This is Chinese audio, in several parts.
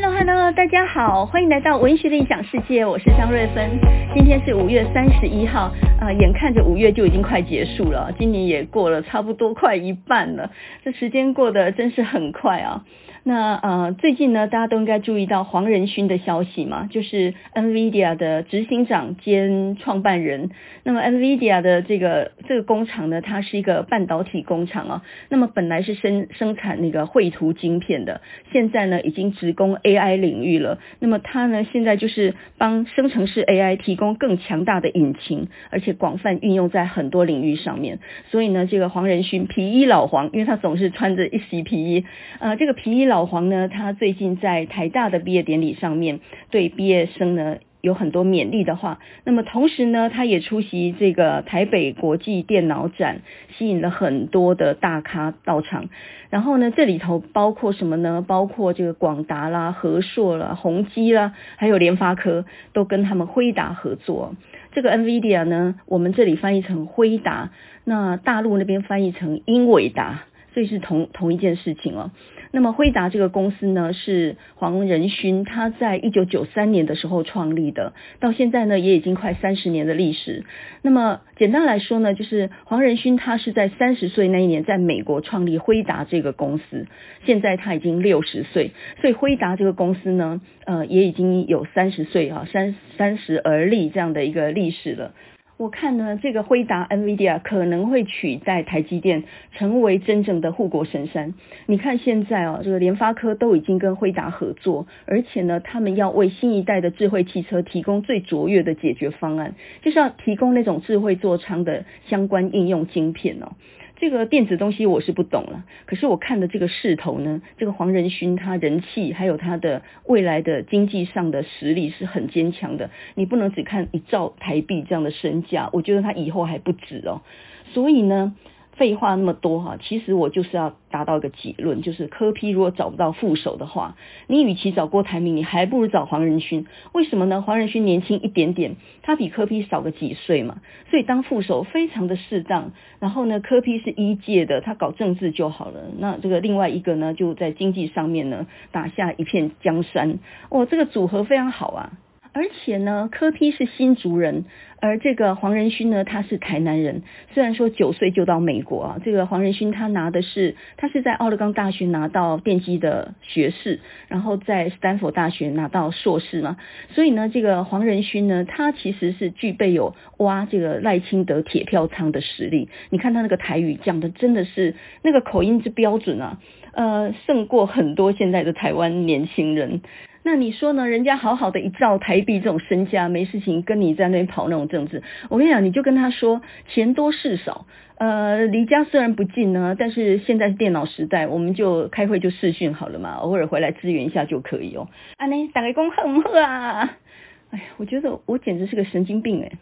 Hello Hello，大家好，欢迎来到文学的异想世界，我是张瑞芬。今天是五月三十一号，呃，眼看着五月就已经快结束了，今年也过了差不多快一半了，这时间过得真是很快啊。那呃，最近呢，大家都应该注意到黄仁勋的消息嘛，就是 NVIDIA 的执行长兼创办人。那么 NVIDIA 的这个这个工厂呢，它是一个半导体工厂啊。那么本来是生生产那个绘图晶片的，现在呢已经直攻 AI 领域了。那么它呢现在就是帮生成式 AI 提供更强大的引擎，而且广泛运用在很多领域上面。所以呢，这个黄仁勋皮衣老黄，因为他总是穿着一袭皮衣，呃，这个皮衣老。老黄呢，他最近在台大的毕业典礼上面对毕业生呢有很多勉励的话。那么同时呢，他也出席这个台北国际电脑展，吸引了很多的大咖到场。然后呢，这里头包括什么呢？包括这个广达啦、和硕啦、宏基啦，还有联发科，都跟他们辉达合作。这个 NVIDIA 呢，我们这里翻译成辉达，那大陆那边翻译成英伟达，所以是同同一件事情哦。那么辉达这个公司呢，是黄仁勋他在一九九三年的时候创立的，到现在呢也已经快三十年的历史。那么简单来说呢，就是黄仁勋他是在三十岁那一年在美国创立辉达这个公司，现在他已经六十岁，所以辉达这个公司呢，呃也已经有三十岁啊，三三十而立这样的一个历史了。我看呢，这个辉达 NVIDIA 可能会取代台积电，成为真正的护国神山。你看现在哦，这个联发科都已经跟辉达合作，而且呢，他们要为新一代的智慧汽车提供最卓越的解决方案，就是要提供那种智慧座舱的相关应用晶片哦。这个电子东西我是不懂了，可是我看的这个势头呢，这个黄仁勋他人气还有他的未来的经济上的实力是很坚强的，你不能只看一兆台币这样的身价，我觉得他以后还不止哦，所以呢。废话那么多哈，其实我就是要达到一个结论，就是柯批如果找不到副手的话，你与其找郭台铭，你还不如找黄仁勋。为什么呢？黄仁勋年轻一点点，他比柯批少个几岁嘛，所以当副手非常的适当。然后呢，柯批是一届的，他搞政治就好了。那这个另外一个呢，就在经济上面呢，打下一片江山。哦，这个组合非常好啊。而且呢，柯 P 是新竹人，而这个黄仁勋呢，他是台南人。虽然说九岁就到美国啊，这个黄仁勋他拿的是，他是在奥勒冈大学拿到电机的学士，然后在斯坦福大学拿到硕士嘛。所以呢，这个黄仁勋呢，他其实是具备有挖这个赖清德铁票仓的实力。你看他那个台语讲的真的是那个口音之标准啊，呃，胜过很多现在的台湾年轻人。那你说呢？人家好好的一兆台币这种身家，没事情跟你在那边跑那种政治。我跟你讲，你就跟他说钱多事少，呃，离家虽然不近呢，但是现在是电脑时代，我们就开会就视讯好了嘛，偶尔回来支援一下就可以哦。啊，你打开工好不好啊？哎呀，我觉得我简直是个神经病哎。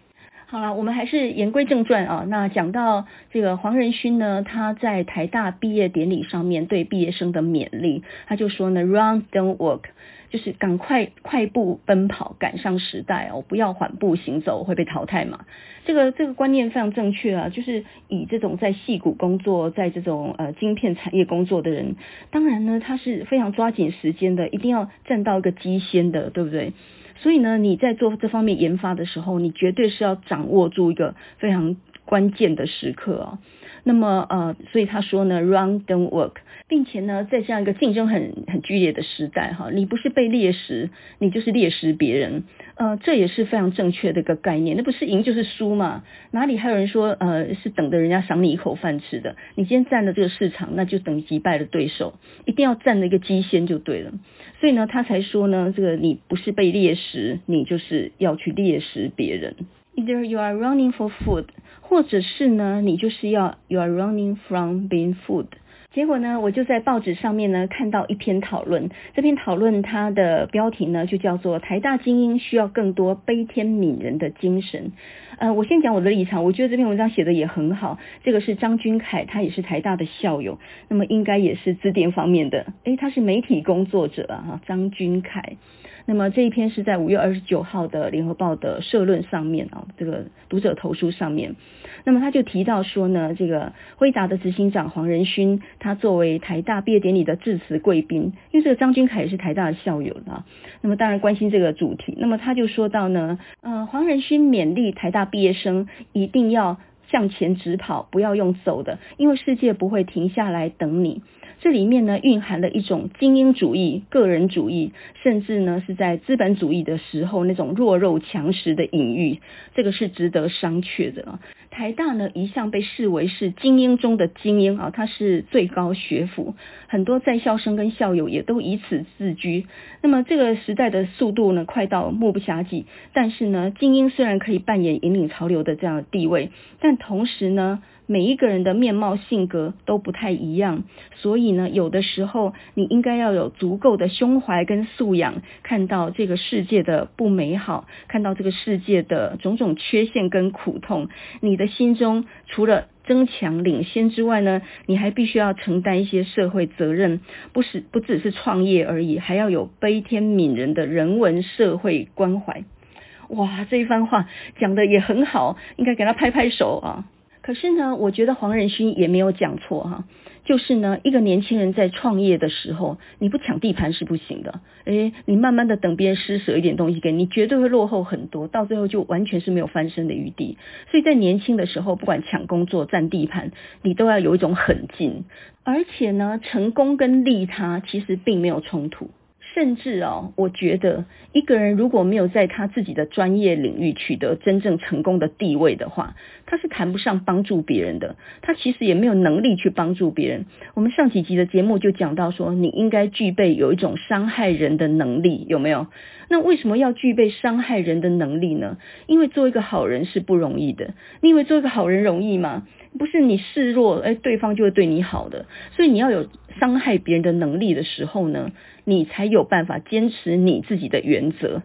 好了，我们还是言归正传啊。那讲到这个黄仁勋呢，他在台大毕业典礼上面对毕业生的勉励，他就说呢，Run, don't walk。就是赶快快步奔跑，赶上时代哦！不要缓步行走，会被淘汰嘛。这个这个观念非常正确啊。就是以这种在矽谷工作，在这种呃晶片产业工作的人，当然呢，他是非常抓紧时间的，一定要站到一个机先的，对不对？所以呢，你在做这方面研发的时候，你绝对是要掌握住一个非常关键的时刻啊。那么呃，所以他说呢，Run don't walk，并且呢，在这样一个竞争很很剧烈的时代哈，你不是被猎食，你就是猎食别人，呃，这也是非常正确的一个概念。那不是赢就是输嘛？哪里还有人说呃是等着人家赏你一口饭吃的？你今天占了这个市场，那就等于击败了对手，一定要占了一个机先就对了。所以呢，他才说呢，这个你不是被猎食，你就是要去猎食别人。Either you are running for food，或者是呢，你就是要 you are running from being food。结果呢，我就在报纸上面呢看到一篇讨论，这篇讨论它的标题呢就叫做“台大精英需要更多悲天悯人的精神”。呃，我先讲我的立场，我觉得这篇文章写得也很好。这个是张君凯，他也是台大的校友，那么应该也是资电方面的，诶，他是媒体工作者啊，张君凯。那么这一篇是在五月二十九号的联合报的社论上面啊，这个读者投书上面，那么他就提到说呢，这个辉达的执行长黄仁勋，他作为台大毕业典礼的致辞贵宾，因为这个张君凯也是台大的校友啦，那么当然关心这个主题，那么他就说到呢，呃，黄仁勋勉励台大毕业生一定要向前直跑，不要用走的，因为世界不会停下来等你。这里面呢，蕴含了一种精英主义、个人主义，甚至呢是在资本主义的时候那种弱肉强食的隐喻，这个是值得商榷的。台大呢一向被视为是精英中的精英啊，它是最高学府，很多在校生跟校友也都以此自居。那么这个时代的速度呢，快到目不暇给，但是呢，精英虽然可以扮演引领潮流的这样的地位，但同时呢。每一个人的面貌性格都不太一样，所以呢，有的时候你应该要有足够的胸怀跟素养，看到这个世界的不美好，看到这个世界的种种缺陷跟苦痛。你的心中除了争强领先之外呢，你还必须要承担一些社会责任，不是不只是创业而已，还要有悲天悯人的人文社会关怀。哇，这一番话讲得也很好，应该给他拍拍手啊！可是呢，我觉得黄仁勋也没有讲错哈，就是呢，一个年轻人在创业的时候，你不抢地盘是不行的。诶，你慢慢的等别人施舍一点东西给你，你绝对会落后很多，到最后就完全是没有翻身的余地。所以在年轻的时候，不管抢工作、占地盘，你都要有一种狠劲。而且呢，成功跟利他其实并没有冲突。甚至哦，我觉得一个人如果没有在他自己的专业领域取得真正成功的地位的话，他是谈不上帮助别人的。他其实也没有能力去帮助别人。我们上几集的节目就讲到说，你应该具备有一种伤害人的能力，有没有？那为什么要具备伤害人的能力呢？因为做一个好人是不容易的。你以为做一个好人容易吗？不是你示弱，哎，对方就会对你好的。所以你要有伤害别人的能力的时候呢，你才有办法坚持你自己的原则。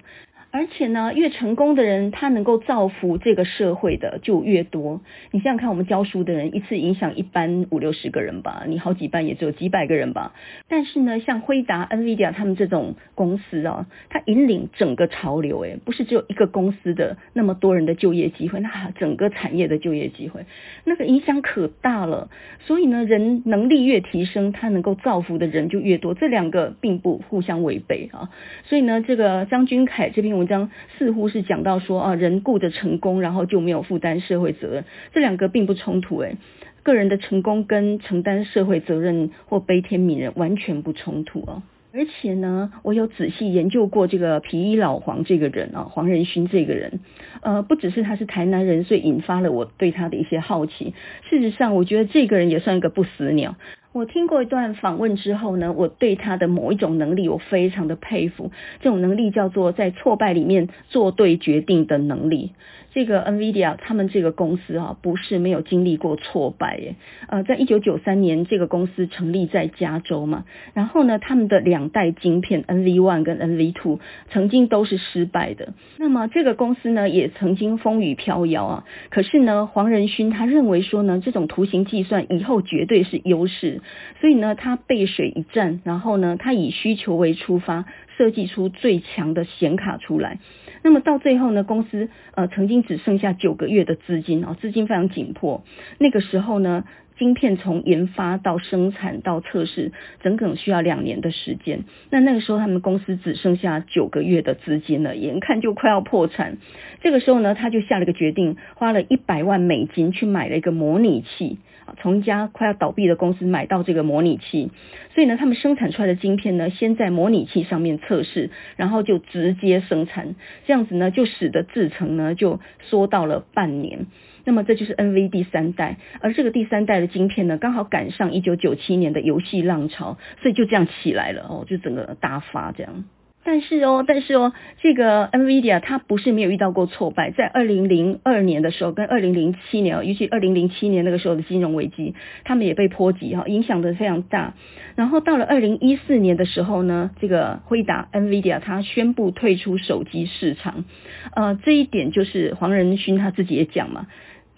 而且呢，越成功的人，他能够造福这个社会的就越多。你想想看，我们教书的人一次影响一班五六十个人吧，你好几班也只有几百个人吧。但是呢，像辉达、NVIDIA 他们这种公司啊，它引领整个潮流，诶，不是只有一个公司的那么多人的就业机会，那整个产业的就业机会，那个影响可大了。所以呢，人能力越提升，他能够造福的人就越多，这两个并不互相违背啊。所以呢，这个张君凯这篇文章似乎是讲到说啊，人顾着成功，然后就没有负担社会责任，这两个并不冲突诶，个人的成功跟承担社会责任或悲天悯人完全不冲突哦。而且呢，我有仔细研究过这个皮衣老黄这个人啊，黄仁勋这个人，呃，不只是他是台南人，所以引发了我对他的一些好奇。事实上，我觉得这个人也算一个不死鸟。我听过一段访问之后呢，我对他的某一种能力我非常的佩服，这种能力叫做在挫败里面做对决定的能力。这个 NVIDIA 他们这个公司啊，不是没有经历过挫败耶。呃，在一九九三年，这个公司成立在加州嘛，然后呢，他们的两代晶片 NV One 跟 NV Two 曾经都是失败的。那么这个公司呢，也曾经风雨飘摇啊。可是呢，黄仁勋他认为说呢，这种图形计算以后绝对是优势，所以呢，他背水一战，然后呢，他以需求为出发，设计出最强的显卡出来。那么到最后呢，公司呃曾经只剩下九个月的资金哦，资金非常紧迫。那个时候呢，晶片从研发到生产到测试，整整需要两年的时间。那那个时候他们公司只剩下九个月的资金了，眼看就快要破产。这个时候呢，他就下了个决定，花了一百万美金去买了一个模拟器啊。从一家快要倒闭的公司买到这个模拟器，所以呢，他们生产出来的晶片呢，先在模拟器上面测试，然后就直接生产，这样子呢，就使得制程呢就缩到了半年。那么这就是 NV 第三代，而这个第三代的晶片呢，刚好赶上一九九七年的游戏浪潮，所以就这样起来了哦，就整个大发这样。但是哦，但是哦，这个 NVIDIA 它不是没有遇到过挫败，在二零零二年的时候，跟二零零七年，尤其二零零七年那个时候的金融危机，他们也被波及哈，影响得非常大。然后到了二零一四年的时候呢，这个惠达 NVIDIA 它宣布退出手机市场，呃，这一点就是黄仁勋他自己也讲嘛。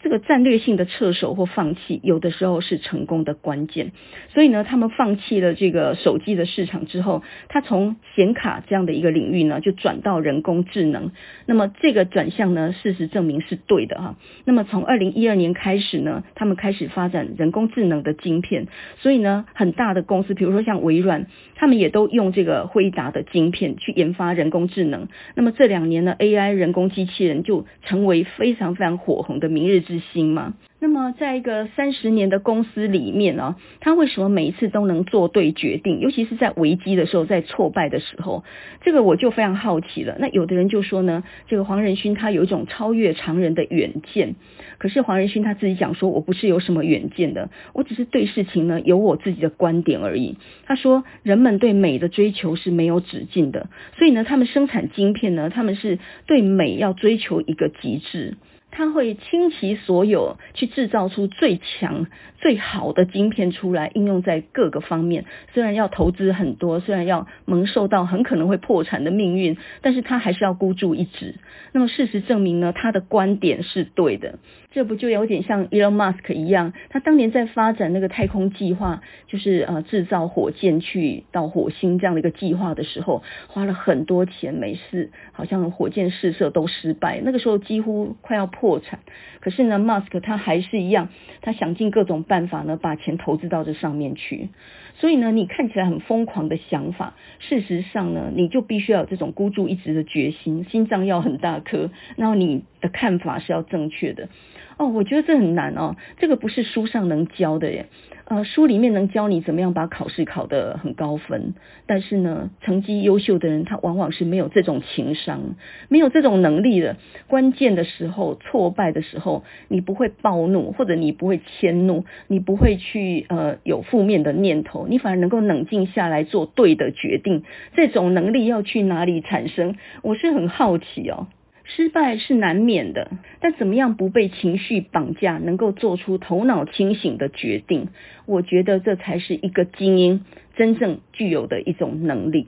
这个战略性的撤手或放弃，有的时候是成功的关键。所以呢，他们放弃了这个手机的市场之后，他从显卡这样的一个领域呢，就转到人工智能。那么这个转向呢，事实证明是对的哈。那么从二零一二年开始呢，他们开始发展人工智能的晶片。所以呢，很大的公司，比如说像微软，他们也都用这个辉达的晶片去研发人工智能。那么这两年呢，AI 人工机器人就成为非常非常火红的明日之之星吗？那么，在一个三十年的公司里面呢，他为什么每一次都能做对决定？尤其是在危机的时候，在挫败的时候，这个我就非常好奇了。那有的人就说呢，这个黄仁勋他有一种超越常人的远见。可是黄仁勋他自己讲说，我不是有什么远见的，我只是对事情呢有我自己的观点而已。他说，人们对美的追求是没有止境的，所以呢，他们生产晶片呢，他们是对美要追求一个极致。他会倾其所有去制造出最强、最好的晶片出来，应用在各个方面。虽然要投资很多，虽然要蒙受到很可能会破产的命运，但是他还是要孤注一掷。那么事实证明呢，他的观点是对的。这不就有点像 Elon Musk 一样？他当年在发展那个太空计划，就是呃制造火箭去到火星这样的一个计划的时候，花了很多钱，没事好像火箭试射都失败，那个时候几乎快要破产。可是呢，Musk 他还是一样，他想尽各种办办法呢，把钱投资到这上面去。所以呢，你看起来很疯狂的想法，事实上呢，你就必须要有这种孤注一掷的决心，心脏要很大颗，然后你的看法是要正确的。哦，我觉得这很难哦，这个不是书上能教的耶。呃，书里面能教你怎么样把考试考得很高分，但是呢，成绩优秀的人他往往是没有这种情商，没有这种能力的。关键的时候，挫败的时候，你不会暴怒，或者你不会迁怒，你不会去呃有负面的念头，你反而能够冷静下来做对的决定。这种能力要去哪里产生？我是很好奇哦。失败是难免的，但怎么样不被情绪绑架，能够做出头脑清醒的决定？我觉得这才是一个精英真正具有的一种能力。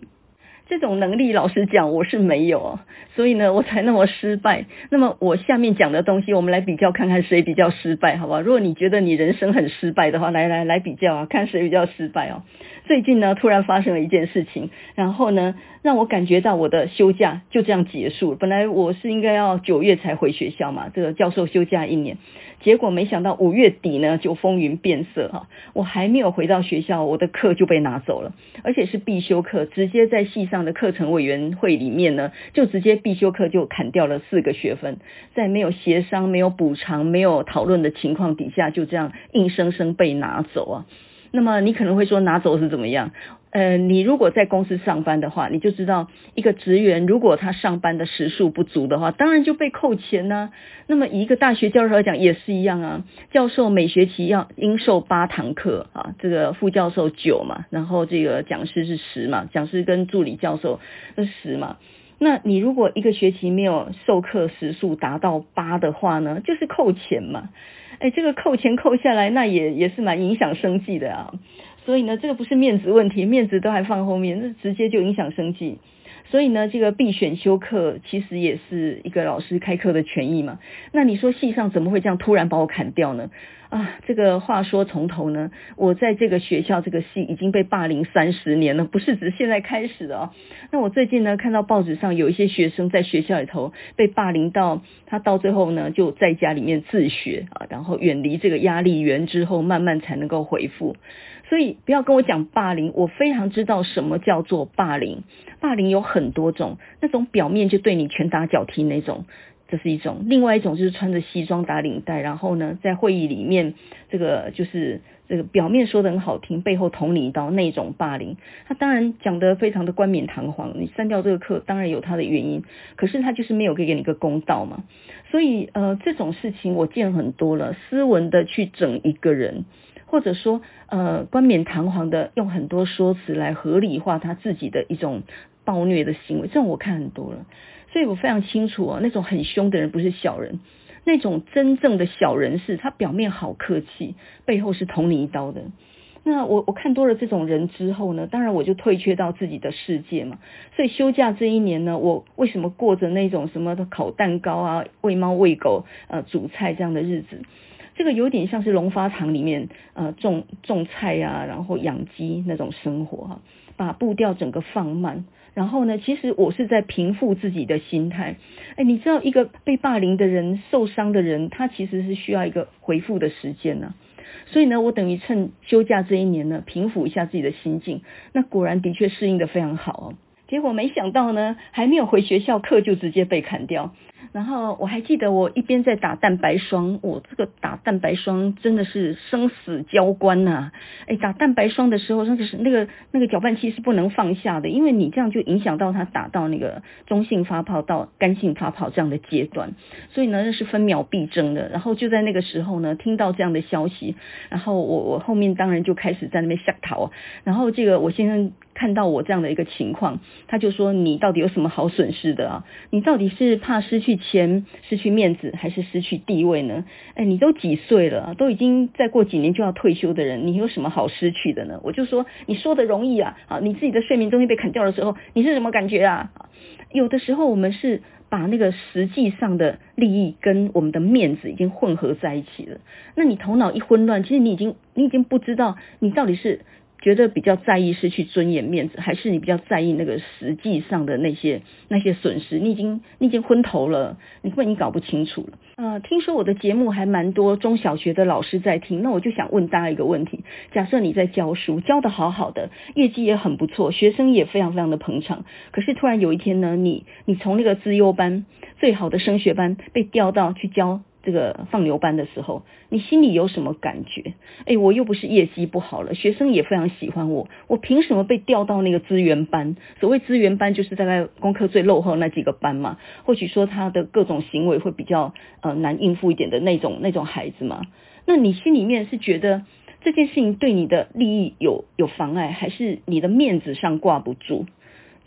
这种能力，老实讲，我是没有，所以呢，我才那么失败。那么，我下面讲的东西，我们来比较看看谁比较失败，好不好？如果你觉得你人生很失败的话，来来来比较啊，看谁比较失败哦。最近呢，突然发生了一件事情，然后呢，让我感觉到我的休假就这样结束了。本来我是应该要九月才回学校嘛，这个教授休假一年，结果没想到五月底呢就风云变色哈，我还没有回到学校，我的课就被拿走了，而且是必修课，直接在系上的课程委员会里面呢，就直接必修课就砍掉了四个学分，在没有协商、没有补偿、没有讨论的情况底下，就这样硬生生被拿走啊。那么你可能会说拿走是怎么样？呃，你如果在公司上班的话，你就知道一个职员如果他上班的时数不足的话，当然就被扣钱呢、那么以一个大学教授来讲也是一样啊，教授每学期要应授八堂课啊，这个副教授九嘛，然后这个讲师是十嘛，讲师跟助理教授是十嘛。那你如果一个学期没有授课时数达到八的话呢，就是扣钱嘛。哎，这个扣钱扣下来，那也也是蛮影响生计的啊。所以呢，这个不是面子问题，面子都还放后面，那直接就影响生计。所以呢，这个必选修课其实也是一个老师开课的权益嘛。那你说系上怎么会这样突然把我砍掉呢？啊，这个话说从头呢，我在这个学校这个系已经被霸凌三十年了，不是指现在开始的哦。那我最近呢，看到报纸上有一些学生在学校里头被霸凌到，他到最后呢就在家里面自学啊，然后远离这个压力源之后，慢慢才能够恢复。所以不要跟我讲霸凌，我非常知道什么叫做霸凌。霸凌有很多种，那种表面就对你拳打脚踢那种。这是一种，另外一种就是穿着西装打领带，然后呢，在会议里面，这个就是这个表面说的很好听，背后捅你一刀那种霸凌。他当然讲得非常的冠冕堂皇，你删掉这个课，当然有他的原因，可是他就是没有给给你一个公道嘛。所以呃，这种事情我见很多了，斯文的去整一个人，或者说呃冠冕堂皇的用很多说辞来合理化他自己的一种暴虐的行为，这种我看很多了。所以我非常清楚哦，那种很凶的人不是小人，那种真正的小人是他表面好客气，背后是捅你一刀的。那我我看多了这种人之后呢，当然我就退却到自己的世界嘛。所以休假这一年呢，我为什么过着那种什么的烤蛋糕啊、喂猫喂狗、呃煮菜这样的日子？这个有点像是农发场里面呃种种菜啊，然后养鸡那种生活哈、啊，把步调整个放慢。然后呢，其实我是在平复自己的心态。哎，你知道一个被霸凌的人、受伤的人，他其实是需要一个回复的时间呢、所以呢，我等于趁休假这一年呢，平复一下自己的心境。那果然的确适应的非常好哦。结果没想到呢，还没有回学校，课就直接被砍掉。然后我还记得我一边在打蛋白霜，我这个打蛋白霜真的是生死交关呐、啊！哎，打蛋白霜的时候，那个是那个那个搅拌器是不能放下的，因为你这样就影响到它打到那个中性发泡到干性发泡这样的阶段，所以呢，那是分秒必争的。然后就在那个时候呢，听到这样的消息，然后我我后面当然就开始在那边吓逃。然后这个我先生看到我这样的一个情况，他就说：“你到底有什么好损失的啊？你到底是怕失去？”钱失去面子还是失去地位呢？哎，你都几岁了？都已经再过几年就要退休的人，你有什么好失去的呢？我就说，你说的容易啊，啊，你自己的睡眠中心被砍掉的时候，你是什么感觉啊？有的时候我们是把那个实际上的利益跟我们的面子已经混合在一起了。那你头脑一混乱，其实你已经你已经不知道你到底是。觉得比较在意失去尊严面子，还是你比较在意那个实际上的那些那些损失？你已经你已经昏头了，你根本搞不清楚了。呃，听说我的节目还蛮多中小学的老师在听，那我就想问大家一个问题：假设你在教书，教得好好的，业绩也很不错，学生也非常非常的捧场，可是突然有一天呢，你你从那个资优班最好的升学班被调到去教。这个放牛班的时候，你心里有什么感觉？哎，我又不是业绩不好了，学生也非常喜欢我，我凭什么被调到那个资源班？所谓资源班，就是大概功课最落后那几个班嘛。或许说他的各种行为会比较呃难应付一点的那种那种孩子嘛。那你心里面是觉得这件事情对你的利益有有妨碍，还是你的面子上挂不住？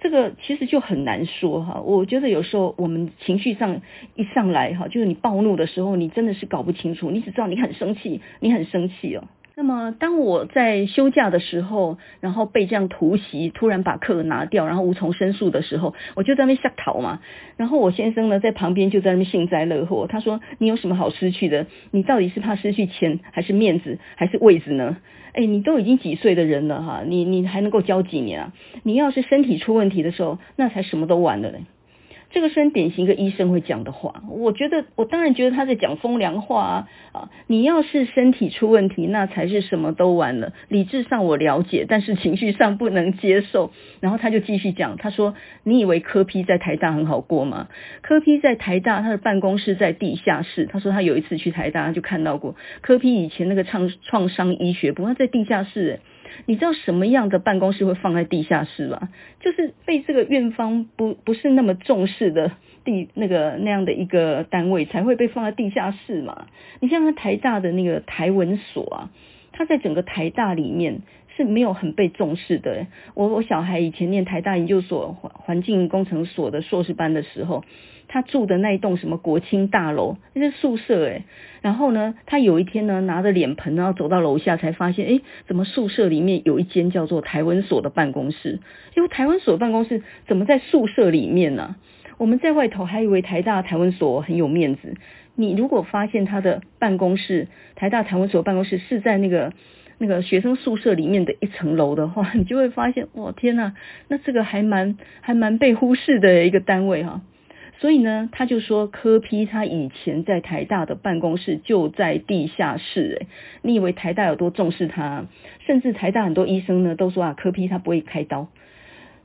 这个其实就很难说哈，我觉得有时候我们情绪上一上来哈，就是你暴怒的时候，你真的是搞不清楚，你只知道你很生气，你很生气哦。那么当我在休假的时候，然后被这样突袭，突然把课拿掉，然后无从申诉的时候，我就在那边吓逃嘛。然后我先生呢在旁边就在那边幸灾乐祸，他说：“你有什么好失去的？你到底是怕失去钱，还是面子，还是位子呢？”哎，你都已经几岁的人了哈，你你还能够教几年啊？你要是身体出问题的时候，那才什么都完了嘞。这个是很典型一个医生会讲的话，我觉得我当然觉得他在讲风凉话啊啊！你要是身体出问题，那才是什么都完了。理智上我了解，但是情绪上不能接受。然后他就继续讲，他说：“你以为柯 P 在台大很好过吗？柯 P 在台大，他的办公室在地下室。他说他有一次去台大就看到过柯 P 以前那个创创伤医学部，他在地下室。”你知道什么样的办公室会放在地下室吗？就是被这个院方不不是那么重视的地那个那样的一个单位才会被放在地下室嘛。你像台大的那个台文所啊，它在整个台大里面是没有很被重视的。我我小孩以前念台大研究所环环境工程所的硕士班的时候。他住的那一栋什么国青大楼，那是宿舍诶。然后呢，他有一天呢，拿着脸盆，然后走到楼下，才发现，诶，怎么宿舍里面有一间叫做台文所的办公室？因为台文所的办公室怎么在宿舍里面呢？我们在外头还以为台大台文所很有面子。你如果发现他的办公室，台大台文所办公室是在那个那个学生宿舍里面的一层楼的话，你就会发现，哇，天呐，那这个还蛮还蛮被忽视的一个单位哈。所以呢，他就说柯批他以前在台大的办公室就在地下室，诶，你以为台大有多重视他？甚至台大很多医生呢都说啊，柯批他不会开刀，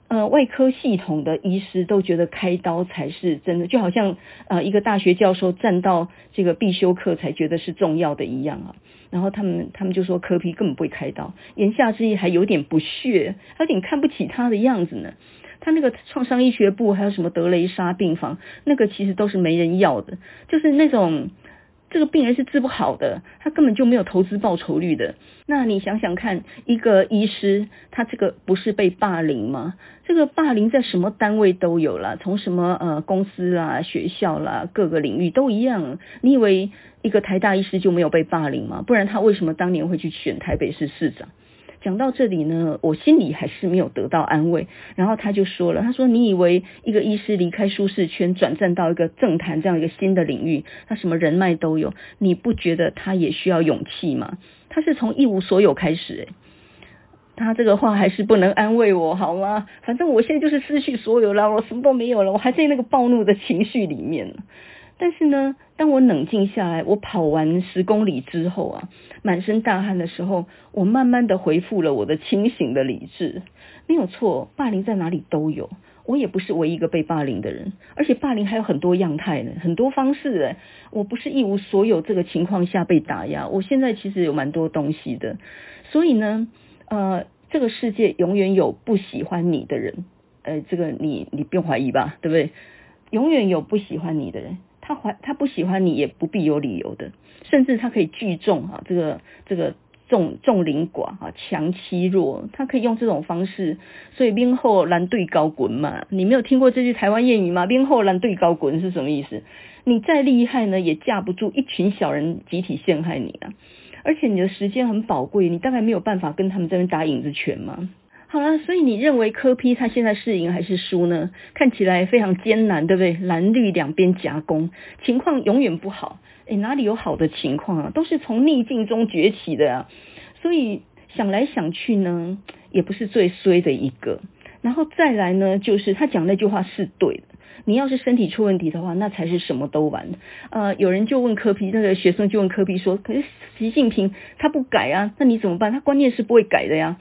呃，外科系统的医师都觉得开刀才是真的，就好像呃一个大学教授站到这个必修课才觉得是重要的一样啊。然后他们他们就说柯 P 根本不会开刀，言下之意还有点不屑，有点看不起他的样子呢。他那个创伤医学部还有什么德雷莎病房，那个其实都是没人要的，就是那种这个病人是治不好的，他根本就没有投资报酬率的。那你想想看，一个医师他这个不是被霸凌吗？这个霸凌在什么单位都有啦，从什么呃公司啦、学校啦，各个领域都一样。你以为一个台大医师就没有被霸凌吗？不然他为什么当年会去选台北市市长？讲到这里呢，我心里还是没有得到安慰。然后他就说了，他说：“你以为一个医师离开舒适圈，转战到一个政坛这样一个新的领域，他什么人脉都有，你不觉得他也需要勇气吗？他是从一无所有开始，诶他这个话还是不能安慰我，好吗？反正我现在就是失去所有了，我什么都没有了，我还在那个暴怒的情绪里面。但是呢，当我冷静下来，我跑完十公里之后啊，满身大汗的时候，我慢慢的恢复了我的清醒的理智。没有错，霸凌在哪里都有，我也不是唯一一个被霸凌的人，而且霸凌还有很多样态呢，很多方式诶，我不是一无所有这个情况下被打压，我现在其实有蛮多东西的，所以呢。呃，这个世界永远有不喜欢你的人，呃，这个你你不用怀疑吧，对不对？永远有不喜欢你的人，他怀他不喜欢你也不必有理由的，甚至他可以聚众啊，这个这个众众凌寡啊，强欺弱，他可以用这种方式，所以兵后蓝对高滚嘛，你没有听过这句台湾谚语吗？兵后蓝对高滚是什么意思？你再厉害呢，也架不住一群小人集体陷害你啊。而且你的时间很宝贵，你大概没有办法跟他们在那边打影子拳嘛？好了，所以你认为柯批他现在是赢还是输呢？看起来非常艰难，对不对？蓝绿两边夹攻，情况永远不好。诶，哪里有好的情况啊？都是从逆境中崛起的啊。所以想来想去呢，也不是最衰的一个。然后再来呢，就是他讲那句话是对的。你要是身体出问题的话，那才是什么都完。呃，有人就问柯 P，那个学生就问柯 P 说：“可是习近平他不改啊，那你怎么办？他观念是不会改的呀。”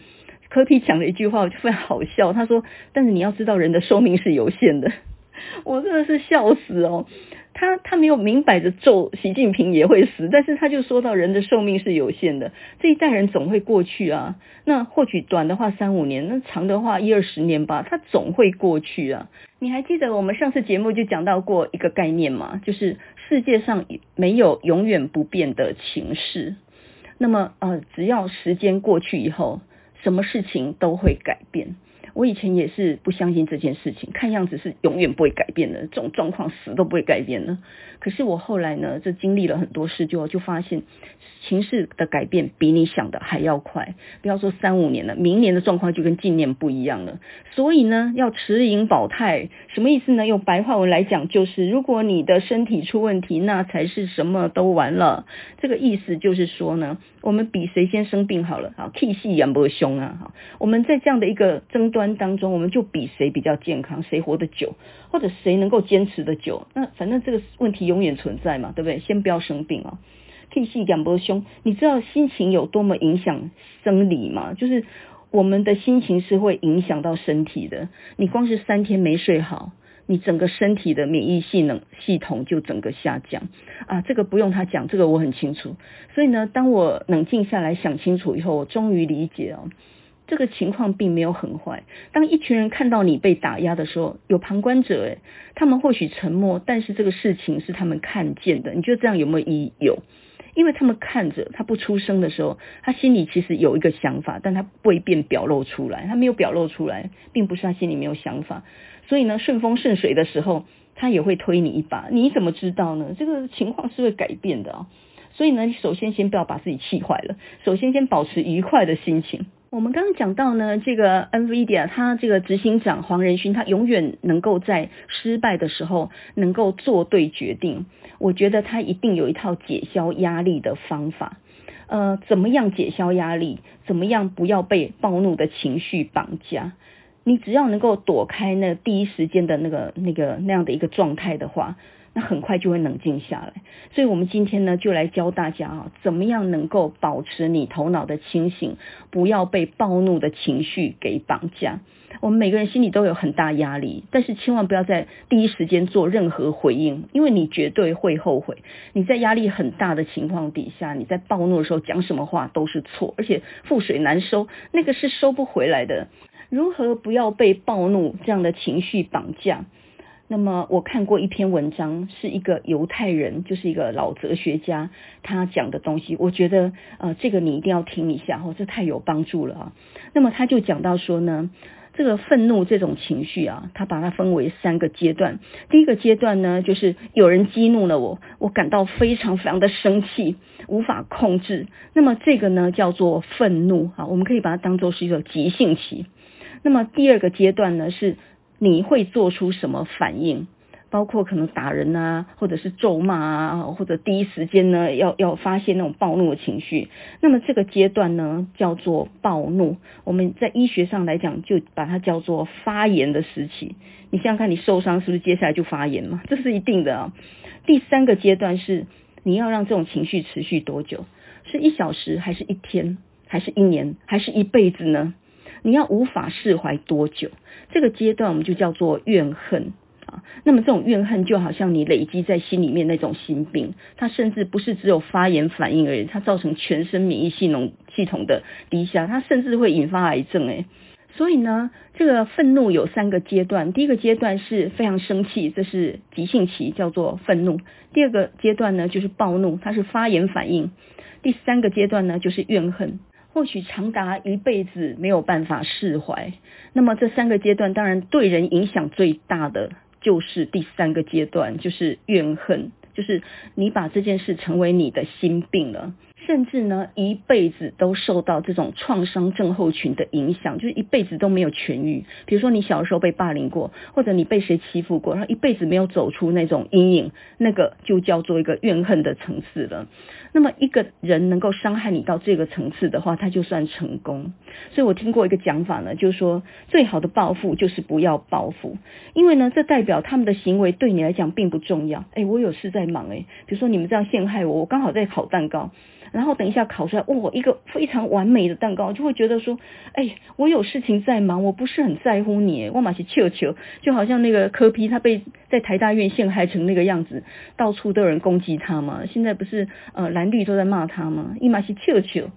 柯 P 讲了一句话，我就非常好笑。他说：“但是你要知道，人的寿命是有限的。”我真的是笑死哦。他他没有明摆着咒习近平也会死，但是他就说到人的寿命是有限的，这一代人总会过去啊。那或许短的话三五年，那长的话一二十年吧，他总会过去啊。你还记得我们上次节目就讲到过一个概念吗？就是世界上没有永远不变的情势。那么呃，只要时间过去以后，什么事情都会改变。我以前也是不相信这件事情，看样子是永远不会改变的，这种状况死都不会改变的。可是我后来呢，就经历了很多事，就就发现情势的改变比你想的还要快。不要说三五年了，明年的状况就跟今年不一样了。所以呢，要持盈保泰，什么意思呢？用白话文来讲，就是如果你的身体出问题，那才是什么都完了。这个意思就是说呢，我们比谁先生病好了，好气息也不凶啊，好，我们在这样的一个争端。当中，我们就比谁比较健康，谁活得久，或者谁能够坚持得久。那反正这个问题永远存在嘛，对不对？先不要生病啊。K 系两波胸，你知道心情有多么影响生理吗？就是我们的心情是会影响到身体的。你光是三天没睡好，你整个身体的免疫系能系统就整个下降啊。这个不用他讲，这个我很清楚。所以呢，当我冷静下来想清楚以后，我终于理解哦。这个情况并没有很坏。当一群人看到你被打压的时候，有旁观者，诶，他们或许沉默，但是这个事情是他们看见的。你觉得这样有没有意义？有，因为他们看着他不出声的时候，他心里其实有一个想法，但他未便表露出来。他没有表露出来，并不是他心里没有想法。所以呢，顺风顺水的时候，他也会推你一把。你怎么知道呢？这个情况是会改变的啊。所以呢，你首先先不要把自己气坏了，首先先保持愉快的心情。我们刚刚讲到呢，这个 NVIDIA 它这个执行长黄仁勋，他永远能够在失败的时候能够做对决定。我觉得他一定有一套解消压力的方法。呃，怎么样解消压力？怎么样不要被暴怒的情绪绑架？你只要能够躲开那第一时间的那个那个那样的一个状态的话。那很快就会冷静下来，所以我们今天呢，就来教大家啊，怎么样能够保持你头脑的清醒，不要被暴怒的情绪给绑架。我们每个人心里都有很大压力，但是千万不要在第一时间做任何回应，因为你绝对会后悔。你在压力很大的情况底下，你在暴怒的时候讲什么话都是错，而且覆水难收，那个是收不回来的。如何不要被暴怒这样的情绪绑架？那么我看过一篇文章，是一个犹太人，就是一个老哲学家，他讲的东西，我觉得呃这个你一定要听一下哦，这太有帮助了啊。那么他就讲到说呢，这个愤怒这种情绪啊，他把它分为三个阶段。第一个阶段呢，就是有人激怒了我，我感到非常非常的生气，无法控制。那么这个呢叫做愤怒啊，我们可以把它当做是一个急性期。那么第二个阶段呢，是你会做出什么反应？包括可能打人啊，或者是咒骂啊，或者第一时间呢要要发泄那种暴怒的情绪。那么这个阶段呢叫做暴怒。我们在医学上来讲，就把它叫做发炎的时期。你想想看，你受伤是不是接下来就发炎嘛？这是一定的啊。第三个阶段是你要让这种情绪持续多久？是一小时，还是一天，还是一年，还是一辈子呢？你要无法释怀多久？这个阶段我们就叫做怨恨啊。那么这种怨恨就好像你累积在心里面那种心病，它甚至不是只有发炎反应而已，它造成全身免疫系统系统的低下，它甚至会引发癌症诶。所以呢，这个愤怒有三个阶段，第一个阶段是非常生气，这是急性期，叫做愤怒；第二个阶段呢就是暴怒，它是发炎反应；第三个阶段呢就是怨恨，或许长达一辈子没有办法释怀。那么这三个阶段当然对人影响最大的。就是第三个阶段，就是怨恨，就是你把这件事成为你的心病了。甚至呢，一辈子都受到这种创伤症候群的影响，就是一辈子都没有痊愈。比如说，你小时候被霸凌过，或者你被谁欺负过，然后一辈子没有走出那种阴影，那个就叫做一个怨恨的层次了。那么，一个人能够伤害你到这个层次的话，他就算成功。所以我听过一个讲法呢，就是说，最好的报复就是不要报复，因为呢，这代表他们的行为对你来讲并不重要。哎，我有事在忙，哎，比如说你们这样陷害我，我刚好在烤蛋糕。然后等一下烤出来，哇，一个非常完美的蛋糕，就会觉得说，哎，我有事情在忙，我不是很在乎你，我马是球球，就好像那个柯 P 他被在台大院陷害成那个样子，到处都有人攻击他嘛，现在不是呃蓝绿都在骂他吗？一马是球球。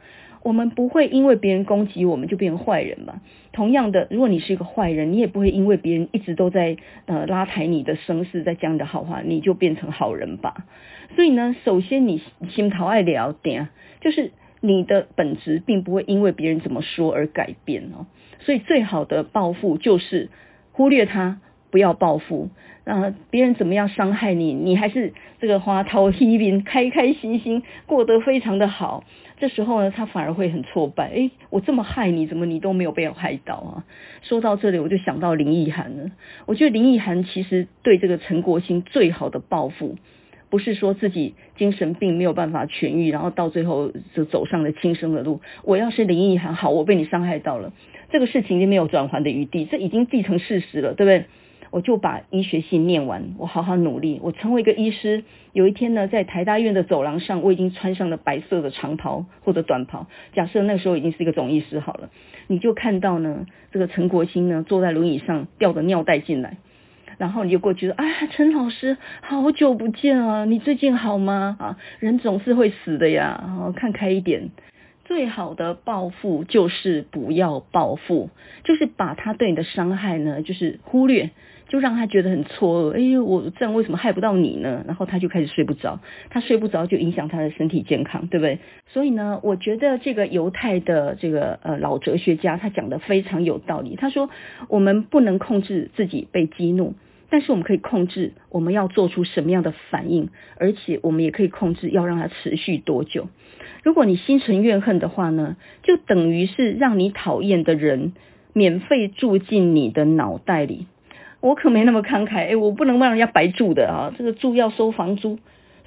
我们不会因为别人攻击我们就变成坏人吧？同样的，如果你是一个坏人，你也不会因为别人一直都在呃拉抬你的声势，在讲你的好话，你就变成好人吧？所以呢，首先你心头爱了点，就是你的本质并不会因为别人怎么说而改变哦。所以最好的报复就是忽略他，不要报复。那，别人怎么样伤害你，你还是这个花桃喜面，开开心心过得非常的好。这时候呢，他反而会很挫败。诶，我这么害你，怎么你都没有被我害到啊？说到这里，我就想到林奕涵了。我觉得林奕涵其实对这个陈国兴最好的报复，不是说自己精神病没有办法痊愈，然后到最后就走上了轻生的路。我要是林奕含，好，我被你伤害到了，这个事情就没有转圜的余地，这已经既成事实了，对不对？我就把医学系念完，我好好努力，我成为一个医师。有一天呢，在台大院的走廊上，我已经穿上了白色的长袍或者短袍。假设那时候已经是一个总医师好了，你就看到呢，这个陈国兴呢坐在轮椅上吊着尿袋进来，然后你就过去说：“啊，陈老师，好久不见啊，你最近好吗？啊，人总是会死的呀，啊，看开一点。最好的报复就是不要报复，就是把他对你的伤害呢，就是忽略。”就让他觉得很错愕，哎呦，我这样为什么害不到你呢？然后他就开始睡不着，他睡不着就影响他的身体健康，对不对？所以呢，我觉得这个犹太的这个呃老哲学家他讲的非常有道理。他说，我们不能控制自己被激怒，但是我们可以控制我们要做出什么样的反应，而且我们也可以控制要让它持续多久。如果你心存怨恨的话呢，就等于是让你讨厌的人免费住进你的脑袋里。我可没那么慷慨，哎，我不能让人家白住的啊，这个住要收房租，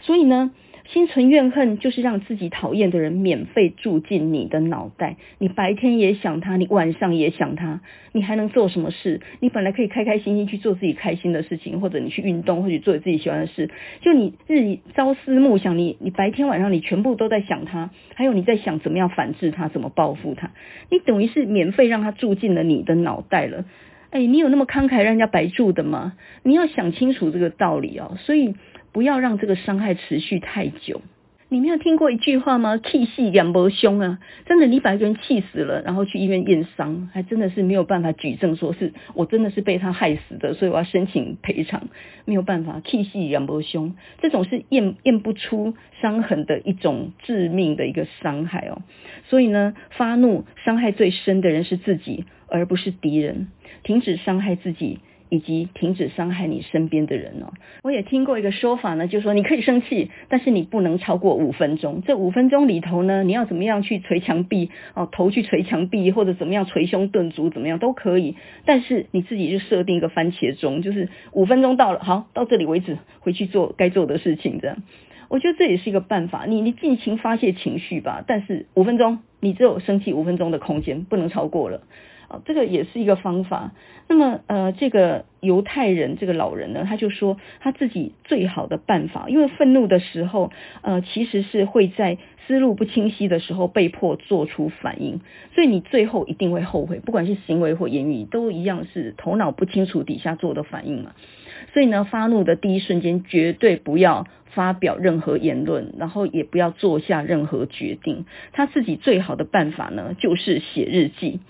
所以呢，心存怨恨就是让自己讨厌的人免费住进你的脑袋，你白天也想他，你晚上也想他，你还能做什么事？你本来可以开开心心去做自己开心的事情，或者你去运动，或者做自己喜欢的事，就你日以朝思暮想，你你白天晚上你全部都在想他，还有你在想怎么样反制他，怎么报复他，你等于是免费让他住进了你的脑袋了。哎，你有那么慷慨让人家白住的吗？你要想清楚这个道理哦，所以不要让这个伤害持续太久。你没有听过一句话吗？气死两波凶啊！真的，你把一个人气死了，然后去医院验伤，还真的是没有办法举证说是我真的是被他害死的，所以我要申请赔偿，没有办法。气死两波凶，这种是验验不出伤痕的一种致命的一个伤害哦。所以呢，发怒伤害最深的人是自己。而不是敌人。停止伤害自己。以及停止伤害你身边的人哦。我也听过一个说法呢，就是说你可以生气，但是你不能超过五分钟。这五分钟里头呢，你要怎么样去捶墙壁哦，头去捶墙壁，或者怎么样捶胸顿足，怎么样都可以。但是你自己就设定一个番茄钟，就是五分钟到了，好，到这里为止，回去做该做的事情。这样，我觉得这也是一个办法。你你尽情发泄情绪吧，但是五分钟，你只有生气五分钟的空间，不能超过了。啊，这个也是一个方法。那么，呃，这个犹太人这个老人呢，他就说他自己最好的办法，因为愤怒的时候，呃，其实是会在思路不清晰的时候被迫做出反应，所以你最后一定会后悔，不管是行为或言语都一样，是头脑不清楚底下做的反应嘛。所以呢，发怒的第一瞬间绝对不要发表任何言论，然后也不要做下任何决定。他自己最好的办法呢，就是写日记。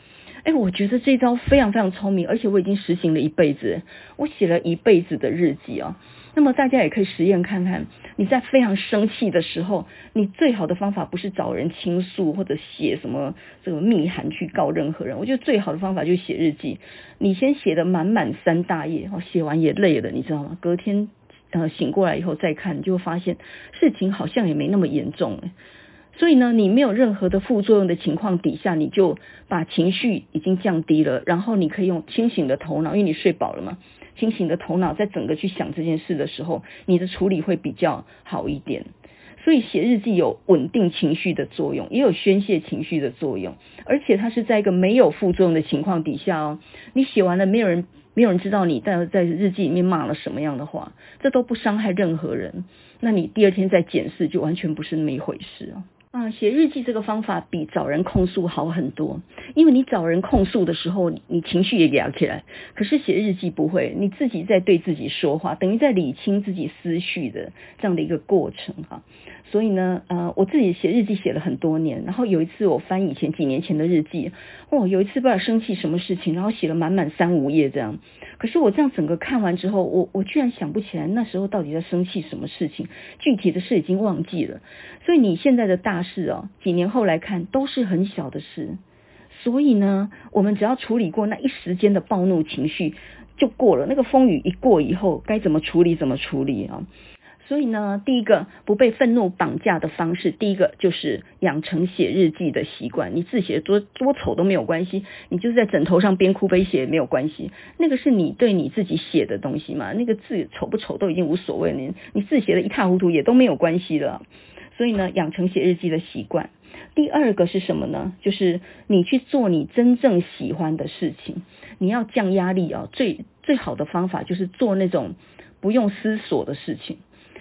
哎，我觉得这招非常非常聪明，而且我已经实行了一辈子，我写了一辈子的日记啊。那么大家也可以实验看看，你在非常生气的时候，你最好的方法不是找人倾诉或者写什么这个密函去告任何人，我觉得最好的方法就是写日记。你先写的满满三大页，哦，写完也累了，你知道吗？隔天呃醒过来以后再看，你就会发现事情好像也没那么严重。所以呢，你没有任何的副作用的情况底下，你就把情绪已经降低了，然后你可以用清醒的头脑，因为你睡饱了嘛，清醒的头脑在整个去想这件事的时候，你的处理会比较好一点。所以写日记有稳定情绪的作用，也有宣泄情绪的作用，而且它是在一个没有副作用的情况底下哦。你写完了，没有人没有人知道你在在日记里面骂了什么样的话，这都不伤害任何人。那你第二天再检视，就完全不是那么一回事哦。啊，写日记这个方法比找人控诉好很多，因为你找人控诉的时候，你情绪也聊起来，可是写日记不会，你自己在对自己说话，等于在理清自己思绪的这样的一个过程哈。所以呢，呃，我自己写日记写了很多年，然后有一次我翻以前几年前的日记，哦，有一次不知道生气什么事情，然后写了满满三五页这样。可是我这样整个看完之后，我我居然想不起来那时候到底在生气什么事情，具体的事已经忘记了。所以你现在的大事哦，几年后来看都是很小的事。所以呢，我们只要处理过那一时间的暴怒情绪就过了。那个风雨一过以后，该怎么处理怎么处理啊。所以呢，第一个不被愤怒绑架的方式，第一个就是养成写日记的习惯。你字写多多丑都没有关系，你就是在枕头上边哭边写也没有关系。那个是你对你自己写的东西嘛，那个字丑不丑都已经无所谓了，你你字写的一塌糊涂也都没有关系了。所以呢，养成写日记的习惯。第二个是什么呢？就是你去做你真正喜欢的事情。你要降压力啊，最最好的方法就是做那种不用思索的事情。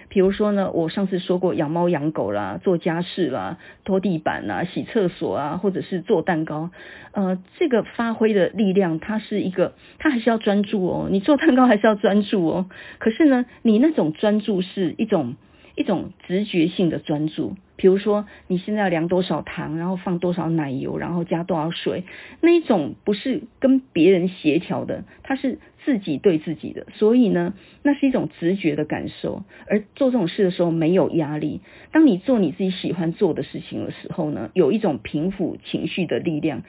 比如说呢，我上次说过养猫养狗啦，做家事啦，拖地板啦，洗厕所啊，或者是做蛋糕，呃，这个发挥的力量，它是一个，它还是要专注哦。你做蛋糕还是要专注哦。可是呢，你那种专注是一种一种直觉性的专注。比如说，你现在要量多少糖，然后放多少奶油，然后加多少水，那一种不是跟别人协调的，它是自己对自己的，所以呢，那是一种直觉的感受。而做这种事的时候没有压力，当你做你自己喜欢做的事情的时候呢，有一种平抚情绪的力量，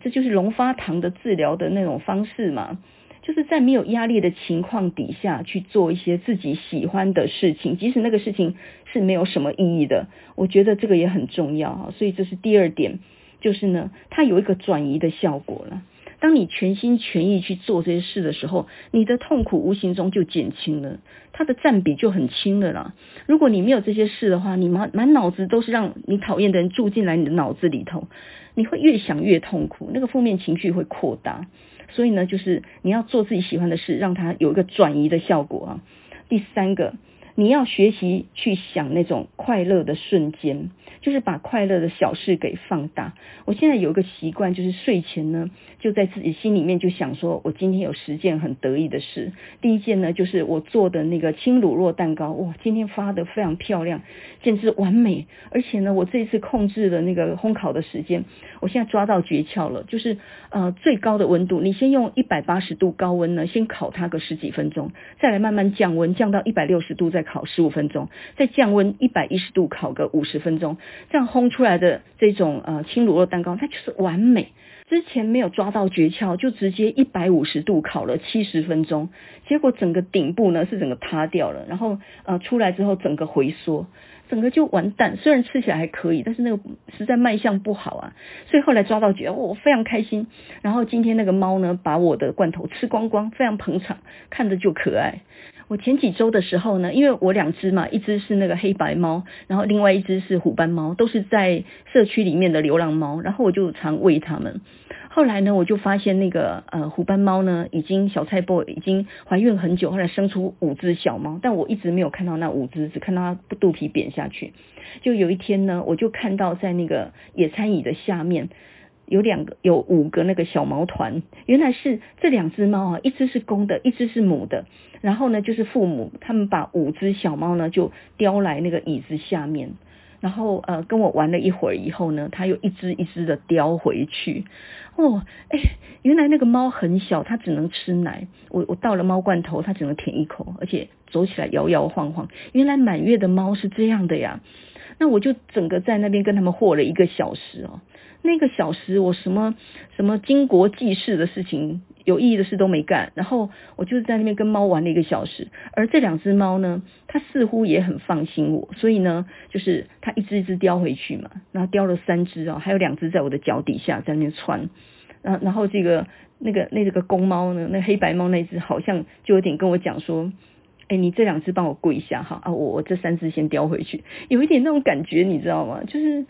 这就是龙发堂的治疗的那种方式嘛。就是在没有压力的情况底下去做一些自己喜欢的事情，即使那个事情是没有什么意义的，我觉得这个也很重要哈。所以这是第二点，就是呢，它有一个转移的效果了。当你全心全意去做这些事的时候，你的痛苦无形中就减轻了，它的占比就很轻了啦。如果你没有这些事的话，你满满脑子都是让你讨厌的人住进来你的脑子里头，你会越想越痛苦，那个负面情绪会扩大。所以呢，就是你要做自己喜欢的事，让它有一个转移的效果啊。第三个，你要学习去想那种快乐的瞬间。就是把快乐的小事给放大。我现在有一个习惯，就是睡前呢，就在自己心里面就想说，我今天有十件很得意的事。第一件呢，就是我做的那个轻乳酪蛋糕，哇，今天发得非常漂亮，简直完美。而且呢，我这一次控制了那个烘烤的时间，我现在抓到诀窍了，就是呃最高的温度，你先用一百八十度高温呢，先烤它个十几分钟，再来慢慢降温，降到一百六十度再烤十五分钟，再降温一百一十度烤个五十分钟。这样烘出来的这种呃轻乳酪蛋糕，它就是完美。之前没有抓到诀窍，就直接一百五十度烤了七十分钟，结果整个顶部呢是整个塌掉了，然后呃出来之后整个回缩，整个就完蛋。虽然吃起来还可以，但是那个实在卖相不好啊，所以后来抓到诀，我非常开心。然后今天那个猫呢，把我的罐头吃光光，非常捧场，看着就可爱。我前几周的时候呢，因为我两只嘛，一只是那个黑白猫，然后另外一只是虎斑猫，都是在社区里面的流浪猫，然后我就常喂它们。后来呢，我就发现那个呃虎斑猫呢，已经小菜脯已经怀孕很久，后来生出五只小猫，但我一直没有看到那五只，只看到它肚皮扁下去。就有一天呢，我就看到在那个野餐椅的下面。有两个，有五个那个小毛团，原来是这两只猫啊，一只是公的，一只是母的。然后呢，就是父母他们把五只小猫呢就叼来那个椅子下面，然后呃跟我玩了一会儿以后呢，它又一只一只的叼回去。哦，哎，原来那个猫很小，它只能吃奶。我我倒了猫罐头，它只能舔一口，而且走起来摇摇晃晃。原来满月的猫是这样的呀。那我就整个在那边跟他们和了一个小时哦。那个小时，我什么什么经国济世的事情、有意义的事都没干，然后我就是在那边跟猫玩了一个小时。而这两只猫呢，它似乎也很放心我，所以呢，就是它一只一只叼回去嘛，然后叼了三只哦，还有两只在我的脚底下在那边窜。然后，然后这个那个那个公猫呢，那黑白猫那只好像就有点跟我讲说：“哎，你这两只帮我跪下哈啊，我我这三只先叼回去。”有一点那种感觉，你知道吗？就是。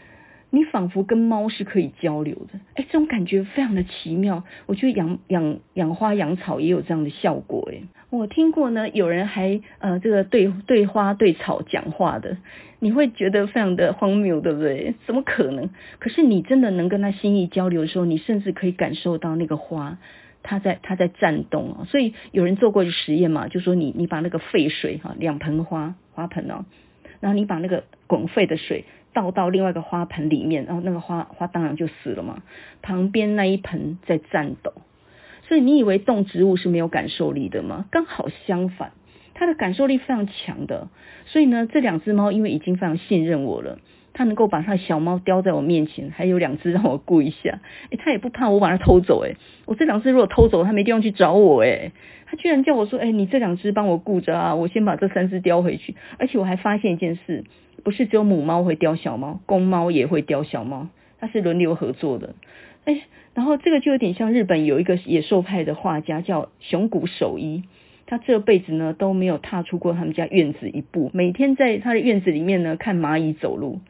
你仿佛跟猫是可以交流的，哎，这种感觉非常的奇妙。我觉得养养养花养草也有这样的效果，哎，我听过呢，有人还呃这个对对花对草讲话的，你会觉得非常的荒谬，对不对？怎么可能？可是你真的能跟他心意交流的时候，你甚至可以感受到那个花它在它在颤动啊。所以有人做过一个实验嘛，就说你你把那个沸水哈，两盆花花盆哦，然后你把那个滚沸的水。倒到另外一个花盆里面，然后那个花花当然就死了嘛。旁边那一盆在颤抖，所以你以为动植物是没有感受力的吗？刚好相反，它的感受力非常强的。所以呢，这两只猫因为已经非常信任我了，它能够把它的小猫叼在我面前，还有两只让我顾一下。诶，它也不怕我把它偷走。诶，我这两只如果偷走，它没地方去找我。诶，它居然叫我说：“诶，你这两只帮我顾着啊，我先把这三只叼回去。”而且我还发现一件事。不是只有母猫会叼小猫，公猫也会叼小猫，它是轮流合作的。哎，然后这个就有点像日本有一个野兽派的画家叫熊谷守一，他这辈子呢都没有踏出过他们家院子一步，每天在他的院子里面呢看蚂蚁走路，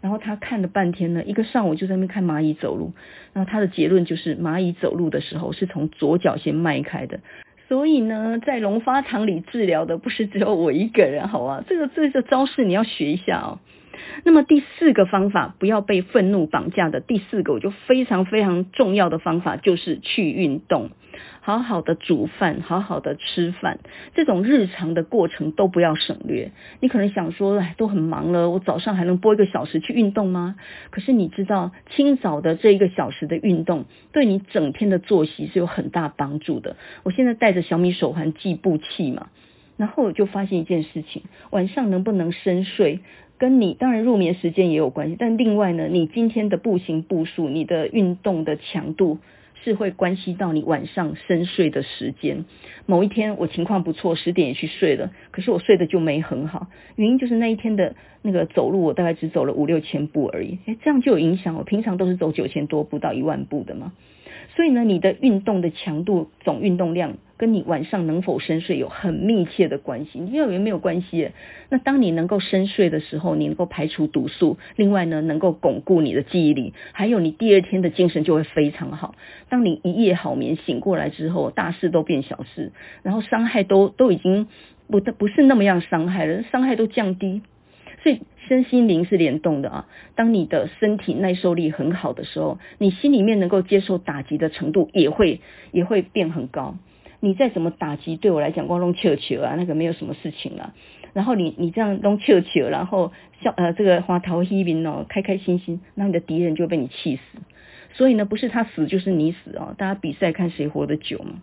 然后他看了半天呢，一个上午就在那看蚂蚁走路，然后他的结论就是蚂蚁走路的时候是从左脚先迈开的。所以呢，在龙发堂里治疗的不是只有我一个人，好吧？这个这个招式你要学一下哦。那么第四个方法，不要被愤怒绑架的第四个，我就非常非常重要的方法就是去运动。好好的煮饭，好好的吃饭，这种日常的过程都不要省略。你可能想说，哎，都很忙了，我早上还能播一个小时去运动吗？可是你知道，清早的这一个小时的运动，对你整天的作息是有很大帮助的。我现在带着小米手环计步器嘛，然后我就发现一件事情：晚上能不能深睡，跟你当然入眠时间也有关系，但另外呢，你今天的步行步数，你的运动的强度。是会关系到你晚上深睡的时间。某一天我情况不错，十点也去睡了，可是我睡得就没很好。原因就是那一天的那个走路，我大概只走了五六千步而已。诶，这样就有影响。我平常都是走九千多步到一万步的嘛。所以呢，你的运动的强度、总运动量，跟你晚上能否深睡有很密切的关系。你认为没有关系？那当你能够深睡的时候，你能够排除毒素，另外呢，能够巩固你的记忆力，还有你第二天的精神就会非常好。当你一夜好眠醒过来之后，大事都变小事，然后伤害都都已经不不是那么样伤害了，伤害都降低。所以身心灵是联动的啊！当你的身体耐受力很好的时候，你心里面能够接受打击的程度也会也会变很高。你再怎么打击，对我来讲光弄球球啊，那个没有什么事情了。然后你你这样弄球球，然后笑呃这个花桃一兵哦，开开心心，那你的敌人就被你气死。所以呢，不是他死就是你死哦，大家比赛看谁活得久嘛。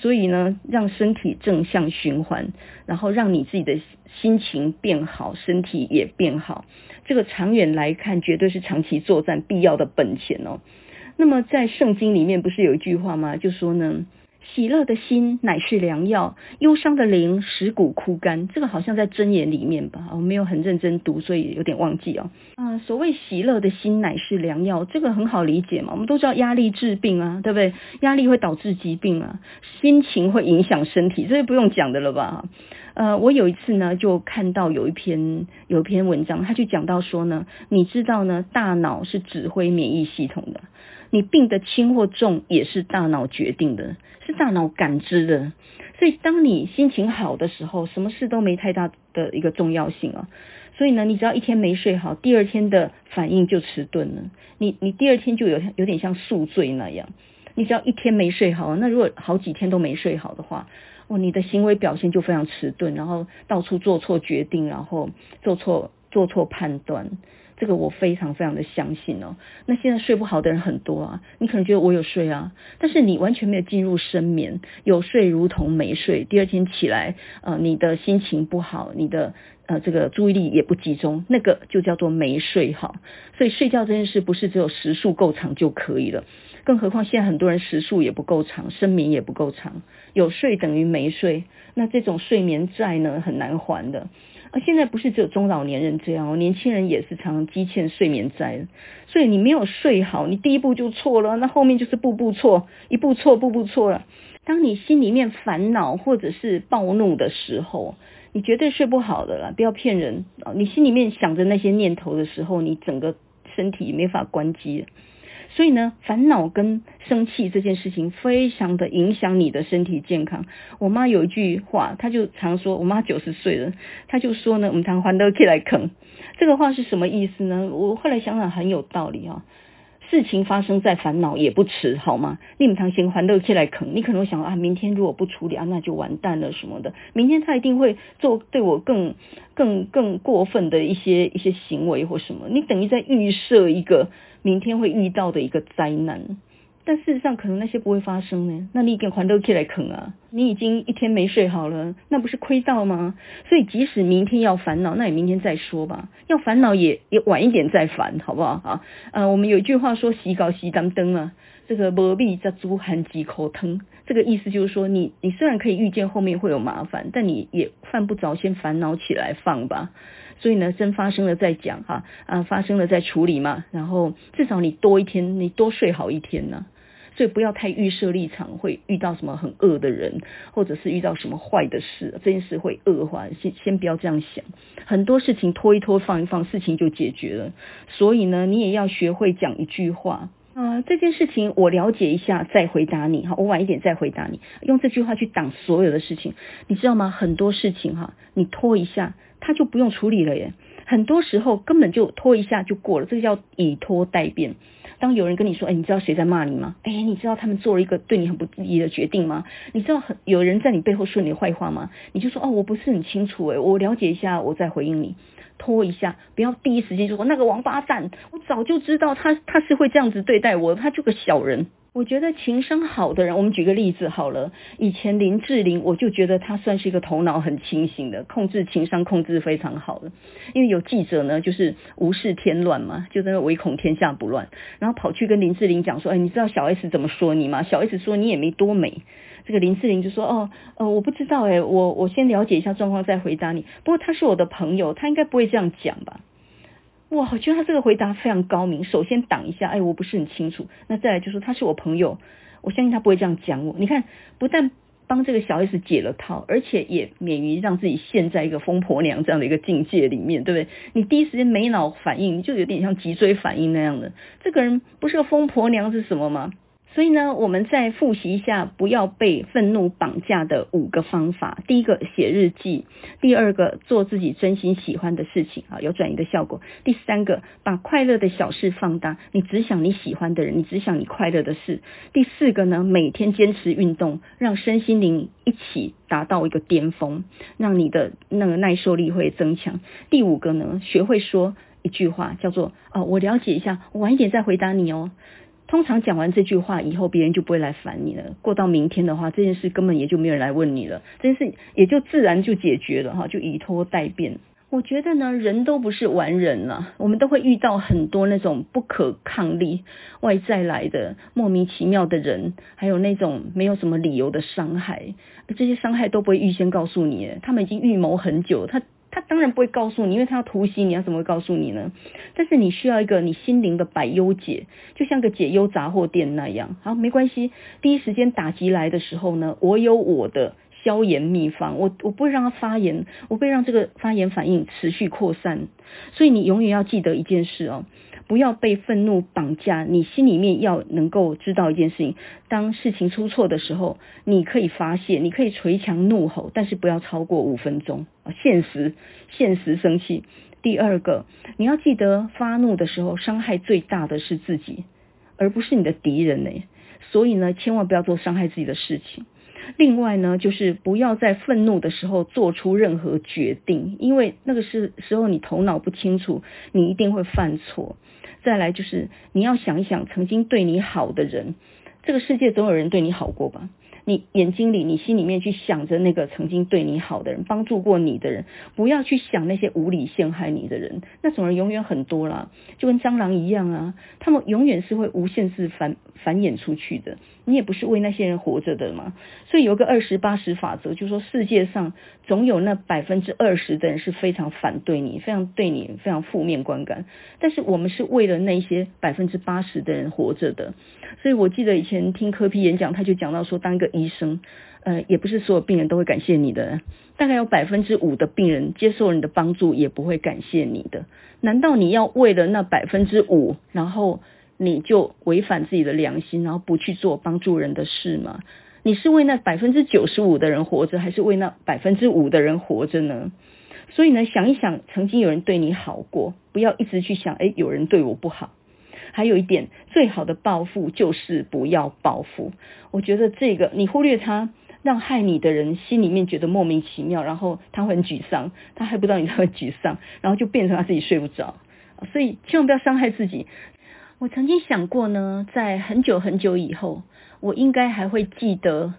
所以呢，让身体正向循环，然后让你自己的心情变好，身体也变好。这个长远来看，绝对是长期作战必要的本钱哦。那么在圣经里面不是有一句话吗？就说呢。喜乐的心乃是良药，忧伤的灵使骨枯干。这个好像在箴言里面吧，我没有很认真读，所以有点忘记哦。啊、所谓喜乐的心乃是良药，这个很好理解嘛。我们都知道压力治病啊，对不对？压力会导致疾病啊，心情会影响身体，这是不用讲的了吧？呃，我有一次呢，就看到有一篇有一篇文章，他就讲到说呢，你知道呢，大脑是指挥免疫系统的。你病的轻或重也是大脑决定的，是大脑感知的。所以当你心情好的时候，什么事都没太大的一个重要性啊。所以呢，你只要一天没睡好，第二天的反应就迟钝了。你你第二天就有有点像宿醉那样。你只要一天没睡好，那如果好几天都没睡好的话，哦，你的行为表现就非常迟钝，然后到处做错决定，然后做错做错判断。这个我非常非常的相信哦。那现在睡不好的人很多啊，你可能觉得我有睡啊，但是你完全没有进入深眠，有睡如同没睡。第二天起来，呃，你的心情不好，你的呃这个注意力也不集中，那个就叫做没睡好。所以睡觉这件事不是只有时数够长就可以了，更何况现在很多人时数也不够长，深眠也不够长，有睡等于没睡，那这种睡眠债呢很难还的。啊现在不是只有中老年人这样哦，年轻人也是常常积欠睡眠债。所以你没有睡好，你第一步就错了，那后面就是步步错，一步错，步步错了。当你心里面烦恼或者是暴怒的时候，你绝对睡不好的啦，不要骗人啊！你心里面想着那些念头的时候，你整个身体没法关机。所以呢，烦恼跟生气这件事情非常的影响你的身体健康。我妈有一句话，她就常说，我妈九十岁了，她就说呢，我们常还得起来啃。这个话是什么意思呢？我后来想想很有道理啊。事情发生再烦恼也不迟，好吗？你们常先还得起来啃，你可能会想啊，明天如果不处理啊，那就完蛋了什么的。明天他一定会做对我更更更过分的一些一些行为或什么。你等于在预设一个。明天会遇到的一个灾难，但事实上可能那些不会发生呢。那你给还都起来啃啊？你已经一天没睡好了，那不是亏到吗？所以即使明天要烦恼，那也明天再说吧。要烦恼也也晚一点再烦，好不好啊？呃，我们有一句话说“洗稿洗当灯”啊，这个“磨米在煮含几口汤”，这个意思就是说，你你虽然可以预见后面会有麻烦，但你也犯不着先烦恼起来放吧。所以呢，真发生了再讲哈，啊，发生了再处理嘛。然后至少你多一天，你多睡好一天呢。所以不要太预设立场，会遇到什么很恶的人，或者是遇到什么坏的事，这件事会恶化。先先不要这样想，很多事情拖一拖，放一放，事情就解决了。所以呢，你也要学会讲一句话，呃，这件事情我了解一下再回答你哈，我晚一点再回答你，用这句话去挡所有的事情，你知道吗？很多事情哈，你拖一下。他就不用处理了耶，很多时候根本就拖一下就过了，这个叫以拖代变。当有人跟你说，哎，你知道谁在骂你吗？哎，你知道他们做了一个对你很不利的决定吗？你知道很有人在你背后说你的坏话吗？你就说，哦，我不是很清楚，哎，我了解一下，我再回应你。拖一下，不要第一时间就说那个王八蛋，我早就知道他他是会这样子对待我，他就个小人。我觉得情商好的人，我们举个例子好了。以前林志玲，我就觉得她算是一个头脑很清醒的，控制情商控制非常好的。因为有记者呢，就是无事添乱嘛，就在那唯恐天下不乱，然后跑去跟林志玲讲说：“哎，你知道小 S 怎么说你吗？小 S 说你也没多美。”这个林志玲就说：“哦，呃，我不知道，哎，我我先了解一下状况再回答你。不过他是我的朋友，他应该不会这样讲吧。”哇，我觉得他这个回答非常高明。首先挡一下，哎，我不是很清楚。那再来就说他是我朋友，我相信他不会这样讲我。你看，不但帮这个小 S 解了套，而且也免于让自己陷在一个疯婆娘这样的一个境界里面，对不对？你第一时间没脑反应，你就有点像脊椎反应那样的。这个人不是个疯婆娘是什么吗？所以呢，我们再复习一下不要被愤怒绑架的五个方法。第一个，写日记；第二个，做自己真心喜欢的事情，啊，有转移的效果。第三个，把快乐的小事放大，你只想你喜欢的人，你只想你快乐的事。第四个呢，每天坚持运动，让身心灵一起达到一个巅峰，让你的那个耐受力会增强。第五个呢，学会说一句话，叫做“哦，我了解一下，我晚一点再回答你哦。”通常讲完这句话以后，别人就不会来烦你了。过到明天的话，这件事根本也就没有人来问你了，这件事也就自然就解决了哈，就以拖待变。我觉得呢，人都不是完人了，我们都会遇到很多那种不可抗力外在来的莫名其妙的人，还有那种没有什么理由的伤害，这些伤害都不会预先告诉你，他们已经预谋很久，他他当然不会告诉你，因为他要突袭你，要怎么会告诉你呢？但是你需要一个你心灵的百忧解，就像个解忧杂货店那样，好，没关系，第一时间打击来的时候呢，我有我的。消炎秘方，我我不会让它发炎，我不会让这个发炎反应持续扩散。所以你永远要记得一件事哦，不要被愤怒绑架。你心里面要能够知道一件事情：当事情出错的时候，你可以发泄，你可以捶墙怒吼，但是不要超过五分钟啊！限时，限时生气。第二个，你要记得发怒的时候，伤害最大的是自己，而不是你的敌人呢。所以呢，千万不要做伤害自己的事情。另外呢，就是不要在愤怒的时候做出任何决定，因为那个是时候你头脑不清楚，你一定会犯错。再来就是你要想一想，曾经对你好的人，这个世界总有人对你好过吧？你眼睛里，你心里面去想着那个曾经对你好的人，帮助过你的人，不要去想那些无理陷害你的人，那种人永远很多啦，就跟蟑螂一样啊，他们永远是会无限次翻繁衍出去的。你也不是为那些人活着的嘛，所以有个二十八十法则，就是说世界上总有那百分之二十的人是非常反对你，非常对你非常负面观感，但是我们是为了那些百分之八十的人活着的。所以我记得以前听柯 P 演讲，他就讲到说，当一个医生，呃，也不是所有病人都会感谢你的，大概有百分之五的病人接受你的帮助，也不会感谢你的。难道你要为了那百分之五，然后你就违反自己的良心，然后不去做帮助人的事吗？你是为那百分之九十五的人活着，还是为那百分之五的人活着呢？所以呢，想一想，曾经有人对你好过，不要一直去想，诶，有人对我不好。还有一点，最好的报复就是不要报复。我觉得这个你忽略他，让害你的人心里面觉得莫名其妙，然后他会很沮丧，他还不知道你会沮丧，然后就变成他自己睡不着。所以千万不要伤害自己。我曾经想过呢，在很久很久以后，我应该还会记得。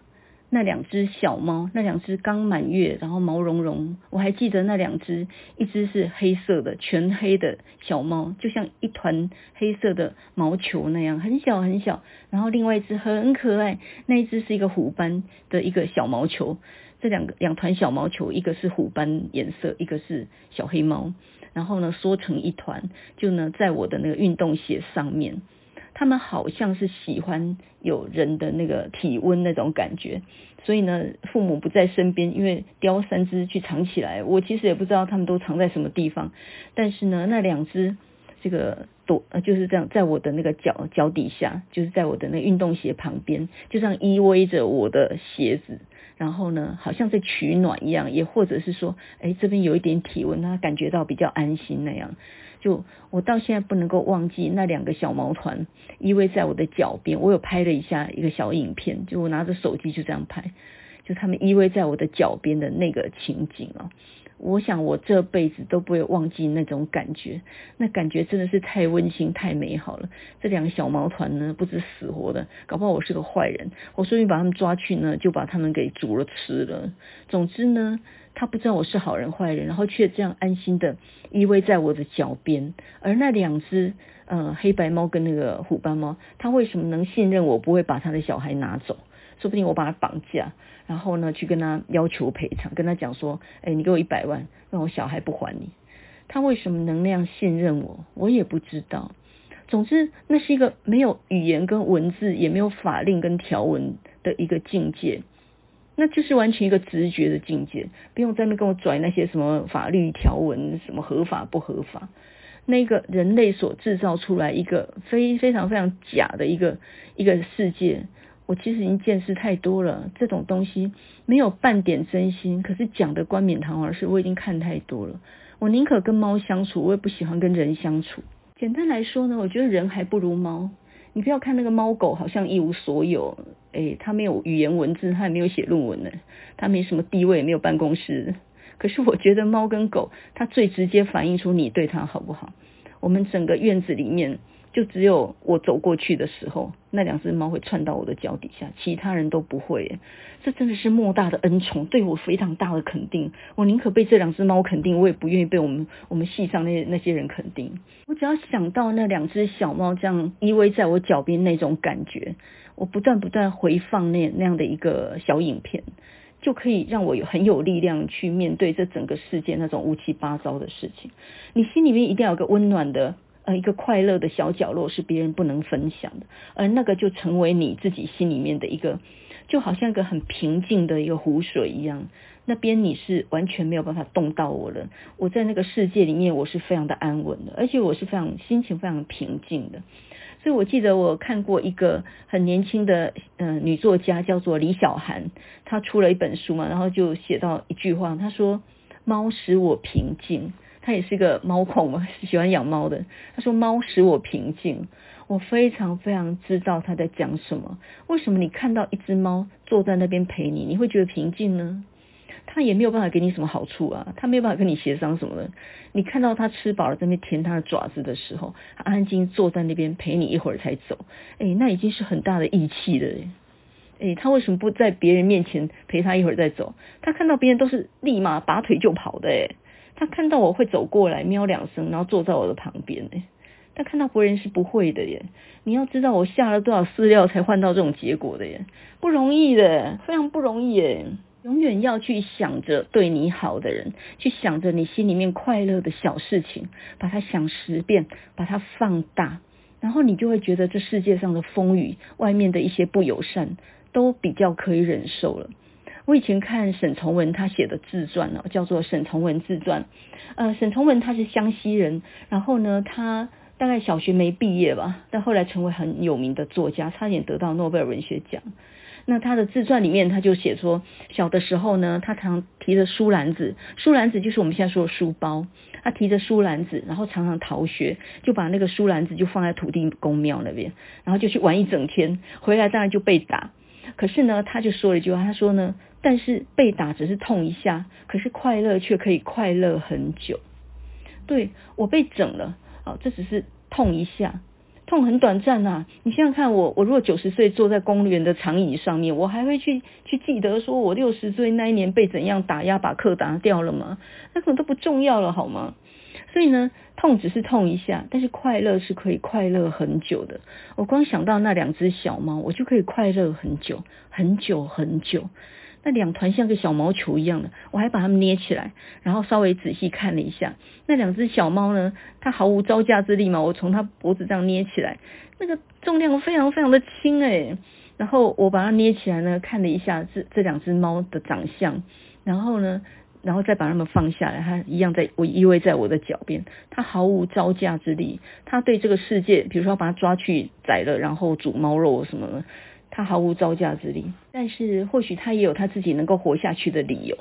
那两只小猫，那两只刚满月，然后毛茸茸，我还记得那两只，一只是黑色的，全黑的小猫，就像一团黑色的毛球那样，很小很小。然后另外一只很可爱，那一只是一个虎斑的一个小毛球。这两个两团小毛球，一个是虎斑颜色，一个是小黑猫。然后呢，缩成一团，就呢在我的那个运动鞋上面。他们好像是喜欢有人的那个体温那种感觉，所以呢，父母不在身边，因为叼三只去藏起来，我其实也不知道他们都藏在什么地方。但是呢，那两只这个躲呃就是这样，在我的那个脚脚底下，就是在我的那个运动鞋旁边，就这样依偎着我的鞋子，然后呢，好像在取暖一样，也或者是说，哎，这边有一点体温，他感觉到比较安心那样。就我到现在不能够忘记那两个小毛团依偎在我的脚边，我有拍了一下一个小影片，就我拿着手机就这样拍，就他们依偎在我的脚边的那个情景啊，我想我这辈子都不会忘记那种感觉，那感觉真的是太温馨太美好了。这两个小毛团呢，不知死活的，搞不好我是个坏人，我顺便把他们抓去呢，就把他们给煮了吃了。总之呢。他不知道我是好人坏人，然后却这样安心的依偎在我的脚边。而那两只呃黑白猫跟那个虎斑猫，它为什么能信任我不会把他的小孩拿走？说不定我把他绑架，然后呢去跟他要求赔偿，跟他讲说，哎，你给我一百万，让我小孩不还你。他为什么能那样信任我？我也不知道。总之，那是一个没有语言跟文字，也没有法令跟条文的一个境界。那就是完全一个直觉的境界，不用在那跟我拽那些什么法律条文，什么合法不合法。那个人类所制造出来一个非非常非常假的一个一个世界，我其实已经见识太多了。这种东西没有半点真心，可是讲的冠冕堂皇的事，我已经看太多了。我宁可跟猫相处，我也不喜欢跟人相处。简单来说呢，我觉得人还不如猫。你不要看那个猫狗好像一无所有，诶，它没有语言文字，它也没有写论文呢，它没什么地位，没有办公室。可是我觉得猫跟狗，它最直接反映出你对它好不好。我们整个院子里面就只有我走过去的时候，那两只猫会窜到我的脚底下，其他人都不会。这真的是莫大的恩宠，对我非常大的肯定。我宁可被这两只猫肯定，我也不愿意被我们我们系上那那些人肯定。我只要想到那两只小猫这样依偎在我脚边那种感觉，我不断不断回放那那样的一个小影片。就可以让我有很有力量去面对这整个世界那种乌七八糟的事情。你心里面一定要有个温暖的一个快乐的小角落，是别人不能分享的，而那个就成为你自己心里面的一个，就好像一个很平静的一个湖水一样。那边你是完全没有办法动到我的，我在那个世界里面我是非常的安稳的，而且我是非常心情非常平静的。所以我记得我看过一个很年轻的嗯、呃、女作家，叫做李小涵，她出了一本书嘛，然后就写到一句话，她说：“猫使我平静。”她也是一个猫控嘛，喜欢养猫的。他说：“猫使我平静。”我非常非常知道她在讲什么。为什么你看到一只猫坐在那边陪你，你会觉得平静呢？他也没有办法给你什么好处啊，他没有办法跟你协商什么的。你看到他吃饱了在那边舔他的爪子的时候，他安静坐在那边陪你一会儿才走，哎，那已经是很大的义气了。哎，他为什么不在别人面前陪他一会儿再走？他看到别人都是立马拔腿就跑的，哎，他看到我会走过来喵两声，然后坐在我的旁边，哎，他看到别人是不会的耶。你要知道我下了多少饲料才换到这种结果的耶，不容易的，非常不容易耶。永远要去想着对你好的人，去想着你心里面快乐的小事情，把它想十遍，把它放大，然后你就会觉得这世界上的风雨，外面的一些不友善，都比较可以忍受了。我以前看沈从文他写的自传呢，叫做《沈从文自传》。呃，沈从文他是湘西人，然后呢，他大概小学没毕业吧，但后来成为很有名的作家，差点得到诺贝尔文学奖。那他的自传里面，他就写说，小的时候呢，他常提着书篮子，书篮子就是我们现在说的书包，他提着书篮子，然后常常逃学，就把那个书篮子就放在土地公庙那边，然后就去玩一整天，回来当然就被打。可是呢，他就说了一句话，他说呢，但是被打只是痛一下，可是快乐却可以快乐很久。对，我被整了，哦，这只是痛一下。痛很短暂呐，你想想看我，我如果九十岁坐在公园的长椅上面，我还会去去记得说我六十岁那一年被怎样打压把课打掉了吗？那可能都不重要了，好吗？所以呢，痛只是痛一下，但是快乐是可以快乐很久的。我光想到那两只小猫，我就可以快乐很久，很久很久。那两团像个小毛球一样的，我还把它们捏起来，然后稍微仔细看了一下，那两只小猫呢，它毫无招架之力嘛，我从它脖子这样捏起来，那个重量非常非常的轻诶，然后我把它捏起来呢，看了一下这这两只猫的长相，然后呢，然后再把它们放下来，它一样在我依偎在我的脚边，它毫无招架之力，它对这个世界，比如说把它抓去宰了，然后煮猫肉什么的。他毫无招架之力，但是或许他也有他自己能够活下去的理由。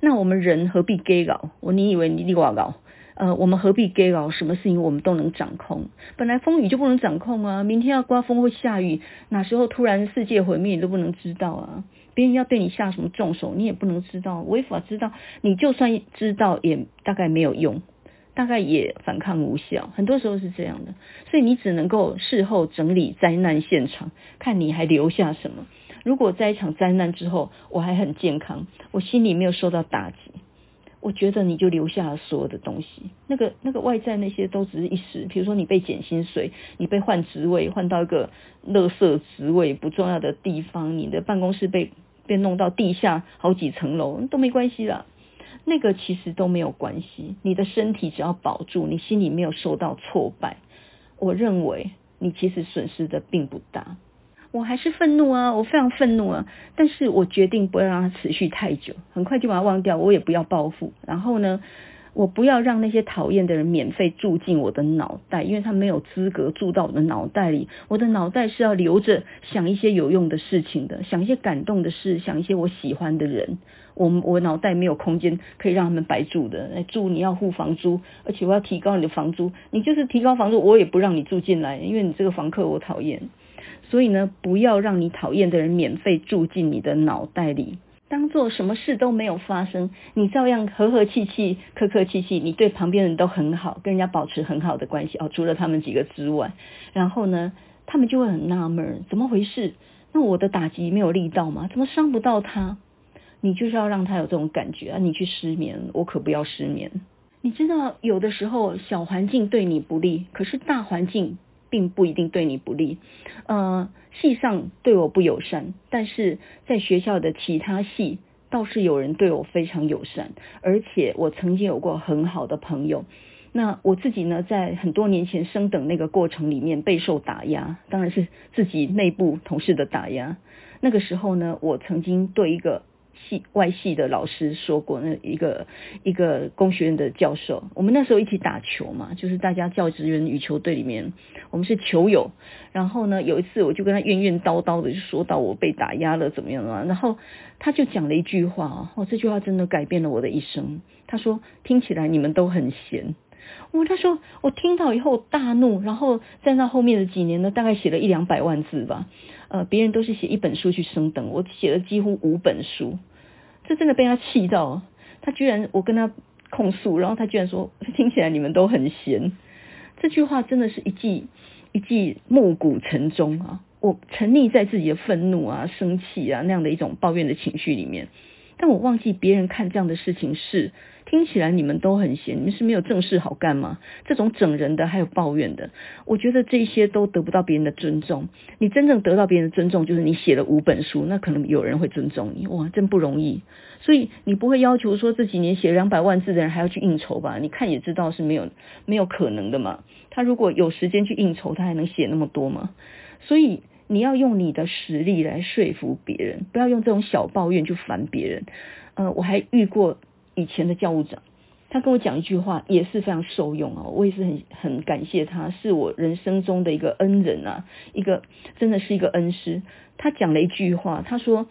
那我们人何必给搞？我你以为你你我搞？呃，我们何必给搞？什么事情我们都能掌控？本来风雨就不能掌控啊！明天要刮风或下雨，哪时候突然世界毁灭你都不能知道啊！别人要对你下什么重手，你也不能知道，违法知道，你就算知道也大概没有用。大概也反抗无效，很多时候是这样的，所以你只能够事后整理灾难现场，看你还留下什么。如果在一场灾难之后，我还很健康，我心里没有受到打击，我觉得你就留下了所有的东西。那个那个外在那些都只是一时，比如说你被减薪水，你被换职位，换到一个垃圾职位不重要的地方，你的办公室被被弄到地下好几层楼都没关系啦。那个其实都没有关系，你的身体只要保住，你心里没有受到挫败，我认为你其实损失的并不大。我还是愤怒啊，我非常愤怒啊，但是我决定不要让它持续太久，很快就把它忘掉，我也不要报复。然后呢，我不要让那些讨厌的人免费住进我的脑袋，因为他没有资格住到我的脑袋里。我的脑袋是要留着想一些有用的事情的，想一些感动的事，想一些我喜欢的人。我我脑袋没有空间可以让他们白住的，来住你要付房租，而且我要提高你的房租，你就是提高房租，我也不让你住进来，因为你这个房客我讨厌。所以呢，不要让你讨厌的人免费住进你的脑袋里。当做什么事都没有发生，你照样和和气气、客客气气，你对旁边人都很好，跟人家保持很好的关系哦，除了他们几个之外，然后呢，他们就会很纳闷，怎么回事？那我的打击没有力道吗？怎么伤不到他？你就是要让他有这种感觉啊！你去失眠，我可不要失眠。你知道，有的时候小环境对你不利，可是大环境。并不一定对你不利，呃，系上对我不友善，但是在学校的其他系倒是有人对我非常友善，而且我曾经有过很好的朋友。那我自己呢，在很多年前升等那个过程里面备受打压，当然是自己内部同事的打压。那个时候呢，我曾经对一个。系外系的老师说过，那一个一个工学院的教授，我们那时候一起打球嘛，就是大家教职员羽球队里面，我们是球友。然后呢，有一次我就跟他怨怨叨叨的就说到我被打压了怎么样啊，然后他就讲了一句话，哦，这句话真的改变了我的一生。他说：“听起来你们都很闲。”我他说我听到以后大怒，然后在那后面的几年呢，大概写了一两百万字吧。呃，别人都是写一本书去升等，我写了几乎五本书。这真的被他气到，他居然我跟他控诉，然后他居然说，听起来你们都很闲，这句话真的是一记一记暮鼓晨钟啊！我沉溺在自己的愤怒啊、生气啊那样的一种抱怨的情绪里面，但我忘记别人看这样的事情是。听起来你们都很闲，你们是没有正事好干吗？这种整人的还有抱怨的，我觉得这些都得不到别人的尊重。你真正得到别人的尊重，就是你写了五本书，那可能有人会尊重你。哇，真不容易。所以你不会要求说这几年写两百万字的人还要去应酬吧？你看也知道是没有没有可能的嘛。他如果有时间去应酬，他还能写那么多吗？所以你要用你的实力来说服别人，不要用这种小抱怨去烦别人。呃，我还遇过。以前的教务长，他跟我讲一句话，也是非常受用啊！我也是很很感谢他，是我人生中的一个恩人啊，一个真的是一个恩师。他讲了一句话，他说：“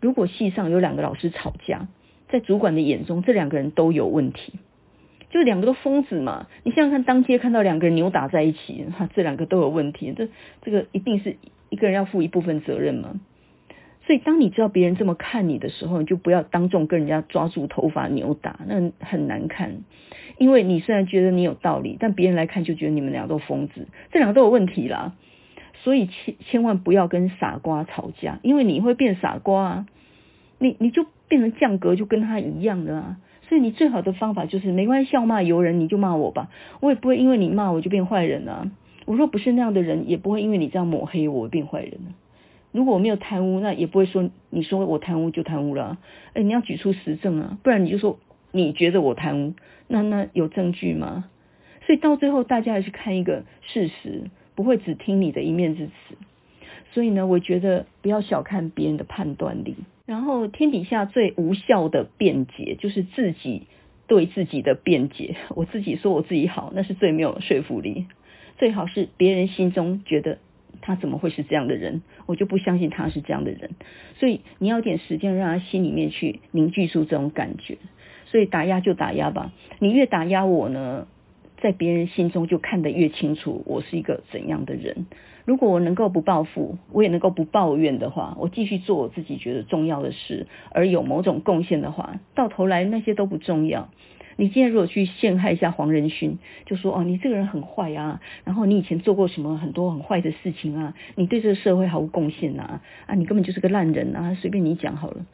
如果系上有两个老师吵架，在主管的眼中，这两个人都有问题，就两个都疯子嘛。你想想看，当街看到两个人扭打在一起，哈，这两个都有问题，这这个一定是一个人要负一部分责任嘛。”所以，当你知道别人这么看你的时候，你就不要当众跟人家抓住头发扭打，那很难看。因为你虽然觉得你有道理，但别人来看就觉得你们俩都疯子，这两个都有问题啦。所以千千万不要跟傻瓜吵架，因为你会变傻瓜啊，你你就变成降格，就跟他一样的啊。所以你最好的方法就是，没关系，笑骂由人，你就骂我吧，我也不会因为你骂我就变坏人啊。我若不是那样的人，也不会因为你这样抹黑我变坏人。如果我没有贪污，那也不会说你说我贪污就贪污了。哎，你要举出实证啊，不然你就说你觉得我贪污，那那有证据吗？所以到最后大家还是看一个事实，不会只听你的一面之词。所以呢，我觉得不要小看别人的判断力。然后天底下最无效的辩解就是自己对自己的辩解。我自己说我自己好，那是最没有说服力。最好是别人心中觉得。他怎么会是这样的人？我就不相信他是这样的人。所以你要点时间让他心里面去凝聚出这种感觉。所以打压就打压吧，你越打压我呢，在别人心中就看得越清楚我是一个怎样的人。如果我能够不报复，我也能够不抱怨的话，我继续做我自己觉得重要的事，而有某种贡献的话，到头来那些都不重要。你今天如果去陷害一下黄仁勋，就说哦，你这个人很坏啊，然后你以前做过什么很多很坏的事情啊，你对这个社会毫无贡献啊，啊，你根本就是个烂人啊，随便你讲好了。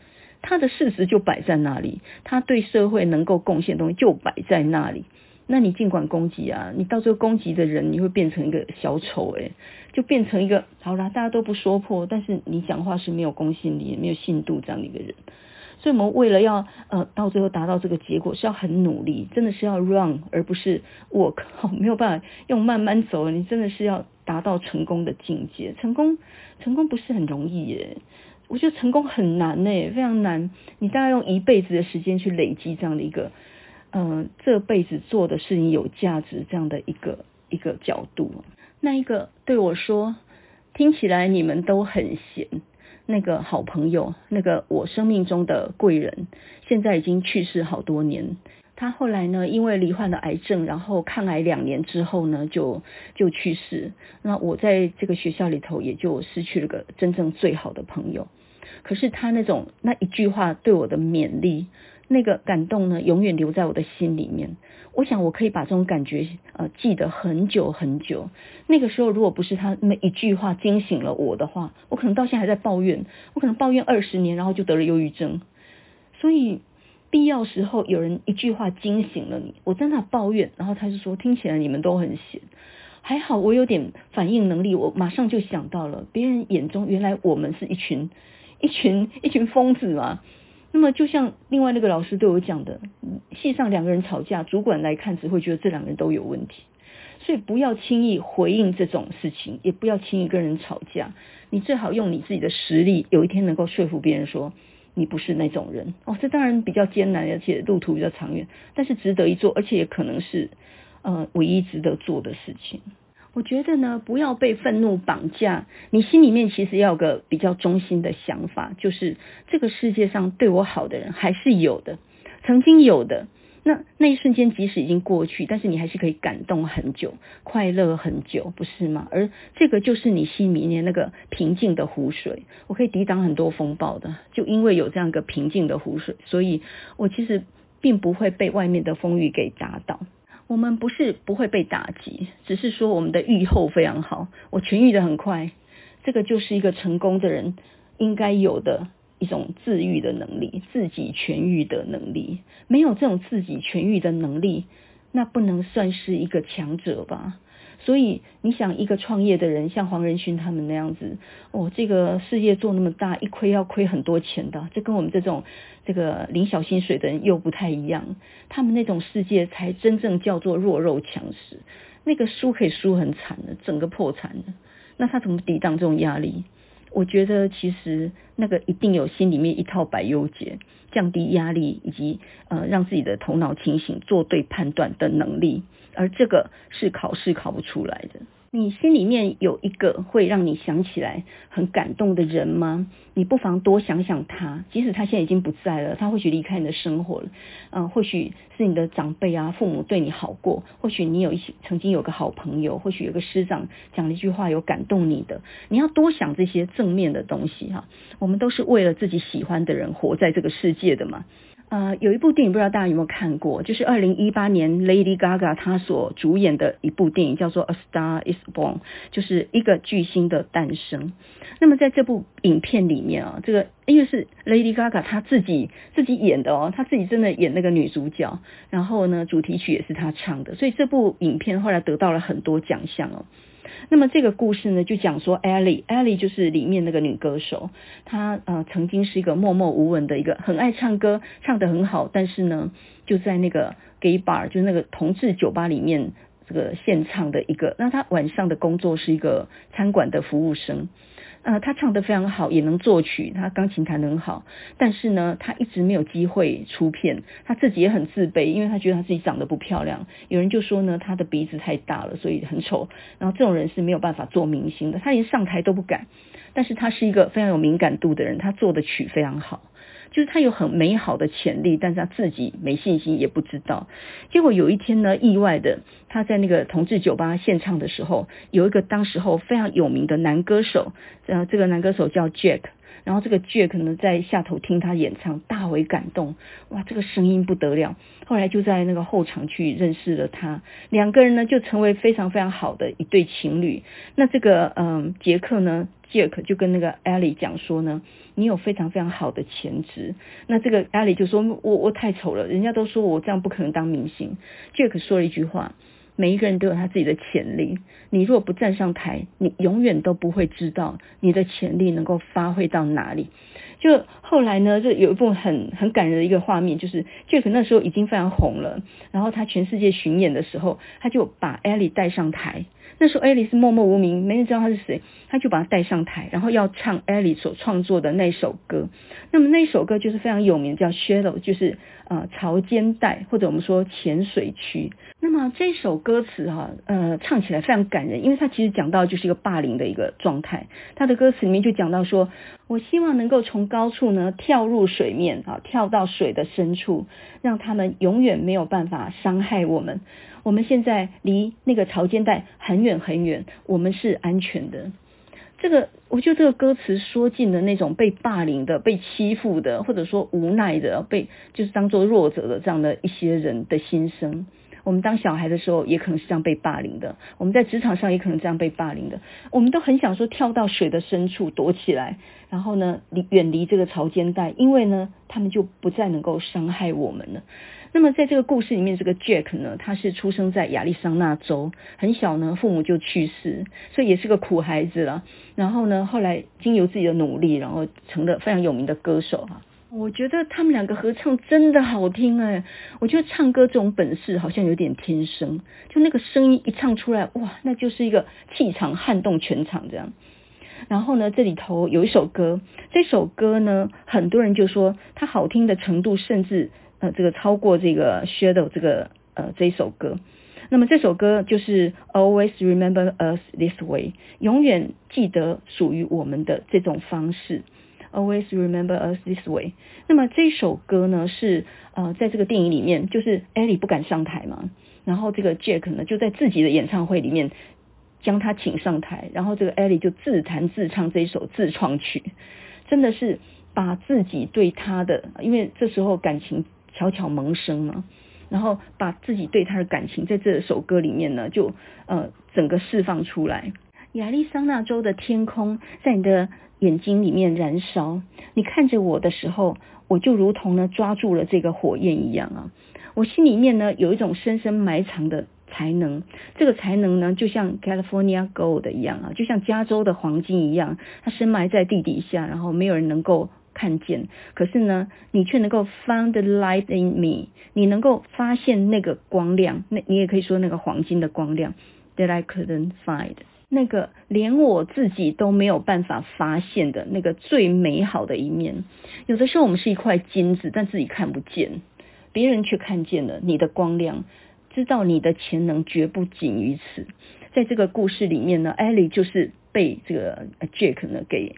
他的事实就摆在那里，他对社会能够贡献的东西就摆在那里。那你尽管攻击啊，你到最后攻击的人，你会变成一个小丑诶，就变成一个好啦，大家都不说破，但是你讲话是没有公信力、也没有信度这样的一个人。所以，我们为了要呃到最后达到这个结果，是要很努力，真的是要 run 而不是 walk，没有办法用慢慢走。你真的是要达到成功的境界，成功成功不是很容易耶。我觉得成功很难耶，非常难。你大概用一辈子的时间去累积这样的一个，嗯、呃，这辈子做的事情有价值这样的一个一个角度。那一个对我说，听起来你们都很闲。那个好朋友，那个我生命中的贵人，现在已经去世好多年。他后来呢，因为罹患了癌症，然后抗癌两年之后呢，就就去世。那我在这个学校里头，也就失去了个真正最好的朋友。可是他那种那一句话对我的勉励，那个感动呢，永远留在我的心里面。我想我可以把这种感觉呃记得很久很久。那个时候如果不是他那一句话惊醒了我的话，我可能到现在还在抱怨，我可能抱怨二十年，然后就得了忧郁症。所以必要时候有人一句话惊醒了你，我在那抱怨，然后他就说听起来你们都很闲，还好我有点反应能力，我马上就想到了别人眼中原来我们是一群一群一群疯子嘛。那么就像另外那个老师对我讲的，系上两个人吵架，主管来看只会觉得这两个人都有问题，所以不要轻易回应这种事情，也不要轻易跟人吵架。你最好用你自己的实力，有一天能够说服别人说你不是那种人。哦，这当然比较艰难，而且路途比较长远，但是值得一做，而且也可能是呃唯一值得做的事情。我觉得呢，不要被愤怒绑架。你心里面其实要有个比较中心的想法，就是这个世界上对我好的人还是有的，曾经有的。那那一瞬间即使已经过去，但是你还是可以感动很久，快乐很久，不是吗？而这个就是你心里面那个平静的湖水，我可以抵挡很多风暴的。就因为有这样一个平静的湖水，所以我其实并不会被外面的风雨给打倒。我们不是不会被打击，只是说我们的愈后非常好，我痊愈的很快，这个就是一个成功的人应该有的一种治愈的能力，自己痊愈的能力。没有这种自己痊愈的能力，那不能算是一个强者吧？所以你想，一个创业的人，像黄仁勋他们那样子，哦，这个事业做那么大，一亏要亏很多钱的，这跟我们这种这个领小薪水的人又不太一样。他们那种世界才真正叫做弱肉强食，那个输可以输很惨的，整个破产的。那他怎么抵挡这种压力？我觉得其实那个一定有心里面一套百忧解，降低压力以及呃让自己的头脑清醒，做对判断的能力。而这个是考试考不出来的。你心里面有一个会让你想起来很感动的人吗？你不妨多想想他，即使他现在已经不在了，他或许离开你的生活了，嗯、或许是你的长辈啊，父母对你好过，或许你有一些曾经有个好朋友，或许有个师长讲了一句话有感动你的，你要多想这些正面的东西哈。我们都是为了自己喜欢的人活在这个世界的嘛。呃，有一部电影不知道大家有没有看过，就是二零一八年 Lady Gaga 她所主演的一部电影，叫做《A Star Is Born》，就是一个巨星的诞生。那么在这部影片里面啊，这个因为是 Lady Gaga 她自己自己演的哦，她自己真的演那个女主角，然后呢，主题曲也是她唱的，所以这部影片后来得到了很多奖项哦。那么这个故事呢，就讲说 Ellie，Ellie 就是里面那个女歌手，她呃曾经是一个默默无闻的一个很爱唱歌，唱得很好，但是呢就在那个 gay bar，就是那个同志酒吧里面这个献唱的一个，那她晚上的工作是一个餐馆的服务生。呃，他唱得非常好，也能作曲，他钢琴弹得很好，但是呢，他一直没有机会出片，他自己也很自卑，因为他觉得他自己长得不漂亮，有人就说呢，他的鼻子太大了，所以很丑，然后这种人是没有办法做明星的，他连上台都不敢，但是他是一个非常有敏感度的人，他做的曲非常好。就是他有很美好的潜力，但是他自己没信心，也不知道。结果有一天呢，意外的他在那个同志酒吧献唱的时候，有一个当时候非常有名的男歌手，呃，这个男歌手叫 Jack，然后这个 Jack 呢在下头听他演唱，大为感动，哇，这个声音不得了。后来就在那个后场去认识了他，两个人呢就成为非常非常好的一对情侣。那这个嗯，杰克呢？Jack 就跟那个 Ellie 讲说呢，你有非常非常好的潜质。那这个 Ellie 就说，我我太丑了，人家都说我这样不可能当明星。Jack 说了一句话，每一个人都有他自己的潜力，你如果不站上台，你永远都不会知道你的潜力能够发挥到哪里。就后来呢，就有一部很很感人的一个画面，就是杰克那时候已经非常红了，然后他全世界巡演的时候，他就把艾利带上台。那时候艾莉是默默无名，没人知道他是谁，他就把他带上台，然后要唱艾莉所创作的那首歌。那么那首歌就是非常有名，叫《Shallow》，就是呃潮间带或者我们说浅水区。那么这首歌词哈、呃唱起来非常感人，因为它其实讲到就是一个霸凌的一个状态。它的歌词里面就讲到说，我希望能够从高处呢跳入水面啊，跳到水的深处，让他们永远没有办法伤害我们。我们现在离那个潮间带很远很远，我们是安全的。这个，我觉得这个歌词说尽了那种被霸凌的、被欺负的，或者说无奈的、被就是当做弱者的这样的一些人的心声。我们当小孩的时候，也可能是这样被霸凌的；我们在职场上，也可能这样被霸凌的。我们都很想说跳到水的深处躲起来，然后呢，离远离这个潮间带，因为呢，他们就不再能够伤害我们了。那么在这个故事里面，这个 Jack 呢，他是出生在亚利桑那州，很小呢，父母就去世，所以也是个苦孩子了。然后呢，后来经由自己的努力，然后成了非常有名的歌手哈。我觉得他们两个合唱真的好听哎，我觉得唱歌这种本事好像有点天生，就那个声音一唱出来，哇，那就是一个气场撼动全场这样。然后呢，这里头有一首歌，这首歌呢，很多人就说它好听的程度甚至。呃，这个超过这个 Shadow 这个呃这一首歌，那么这首歌就是 Always Remember Us This Way，永远记得属于我们的这种方式。Always Remember Us This Way。那么这首歌呢是呃在这个电影里面，就是 Ellie 不敢上台嘛，然后这个 Jack 呢就在自己的演唱会里面将他请上台，然后这个 Ellie 就自弹自唱这一首自创曲，真的是把自己对他的，因为这时候感情。悄悄萌生嘛，然后把自己对他的感情在这首歌里面呢，就呃整个释放出来。亚利桑那州的天空在你的眼睛里面燃烧，你看着我的时候，我就如同呢抓住了这个火焰一样啊。我心里面呢有一种深深埋藏的才能，这个才能呢就像 California Gold 一样啊，就像加州的黄金一样，它深埋在地底下，然后没有人能够。看见，可是呢，你却能够 find the light in me，你能够发现那个光亮，那你也可以说那个黄金的光亮，that I couldn't find，那个连我自己都没有办法发现的那个最美好的一面。有的时候我们是一块金子，但自己看不见，别人却看见了你的光亮，知道你的潜能绝不仅于此。在这个故事里面呢，Ellie 就是被这个 Jack 呢给。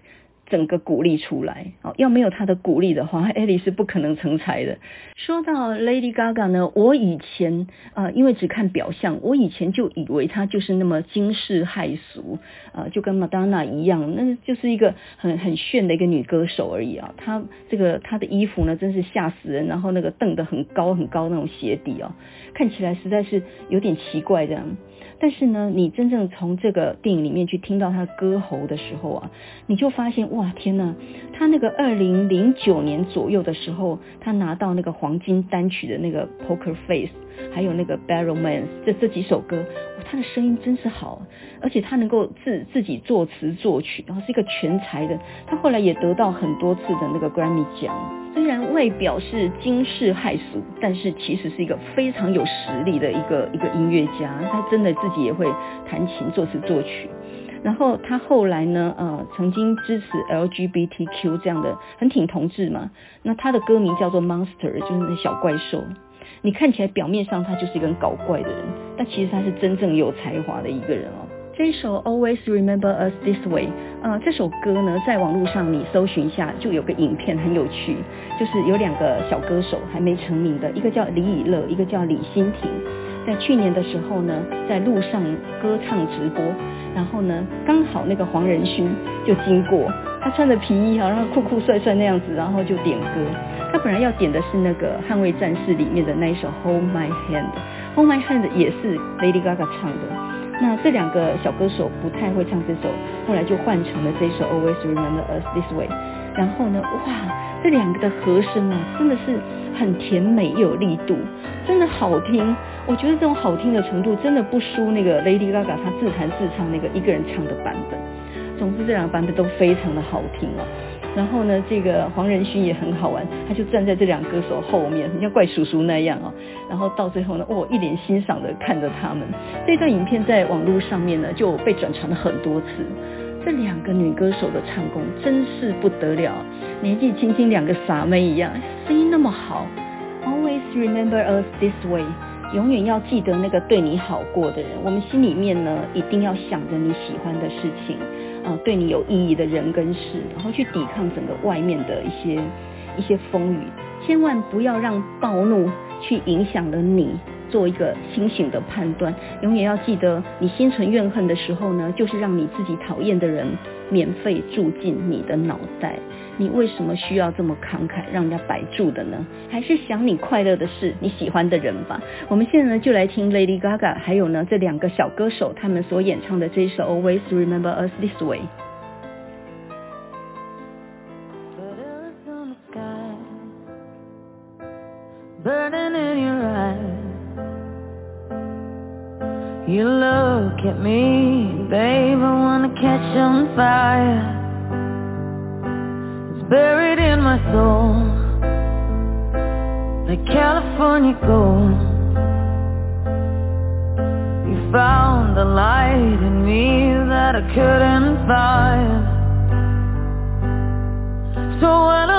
整个鼓励出来，哦，要没有他的鼓励的话，艾莉是不可能成才的。说到 Lady Gaga 呢，我以前啊、呃，因为只看表象，我以前就以为她就是那么惊世骇俗啊、呃，就跟 Madonna 一样，那就是一个很很炫的一个女歌手而已啊。她这个她的衣服呢，真是吓死人，然后那个蹬得很高很高那种鞋底哦，看起来实在是有点奇怪这样。但是呢，你真正从这个电影里面去听到他歌喉的时候啊，你就发现哇，天呐，他那个二零零九年左右的时候，他拿到那个黄金单曲的那个 Poker Face，还有那个 Bad Romance 这这几首歌，他的声音真是好，而且他能够自自己作词作曲，然后是一个全才的。他后来也得到很多次的那个 Grammy 奖。虽然外表是惊世骇俗，但是其实是一个非常有实力的一个一个音乐家。他真的自己也会弹琴、作词、作曲。然后他后来呢，呃，曾经支持 LGBTQ 这样的，很挺同志嘛。那他的歌名叫做 Monster，就是那小怪兽。你看起来表面上他就是一个很搞怪的人，但其实他是真正有才华的一个人哦。这首 Always Remember Us This Way，呃，这首歌呢，在网络上你搜寻一下，就有个影片很有趣，就是有两个小歌手还没成名的，一个叫李以乐，一个叫李欣婷，在去年的时候呢，在路上歌唱直播，然后呢，刚好那个黄仁勋就经过，他穿着皮衣哈，然后酷酷帅帅那样子，然后就点歌，他本来要点的是那个捍卫战士里面的那一首 Hold My Hand，Hold My Hand 也是 Lady Gaga 唱的。那这两个小歌手不太会唱这首，后来就换成了这首 Always Remember Us This Way。然后呢，哇，这两个的和声啊，真的是很甜美又有力度，真的好听。我觉得这种好听的程度，真的不输那个 Lady Gaga 她自弹自唱那个一个人唱的版本。总之，这两个版本都非常的好听啊。然后呢，这个黄仁勋也很好玩，他就站在这两个歌手后面，很像怪叔叔那样哦。然后到最后呢，哦，一脸欣赏的看着他们。这段影片在网络上面呢就被转传了很多次。这两个女歌手的唱功真是不得了，年纪轻轻两个傻妹一样，声音那么好。Always remember us this way，永远要记得那个对你好过的人。我们心里面呢一定要想着你喜欢的事情。啊，对你有意义的人跟事，然后去抵抗整个外面的一些一些风雨，千万不要让暴怒去影响了你做一个清醒的判断。永远要记得，你心存怨恨的时候呢，就是让你自己讨厌的人免费住进你的脑袋。你为什么需要这么慷慨，让人家白住的呢？还是想你快乐的事，你喜欢的人吧。我们现在呢，就来听 Lady Gaga，还有呢这两个小歌手他们所演唱的这一首 Always Remember Us This Way。buried in my soul. Like California gold. You found the light in me that I couldn't find. So when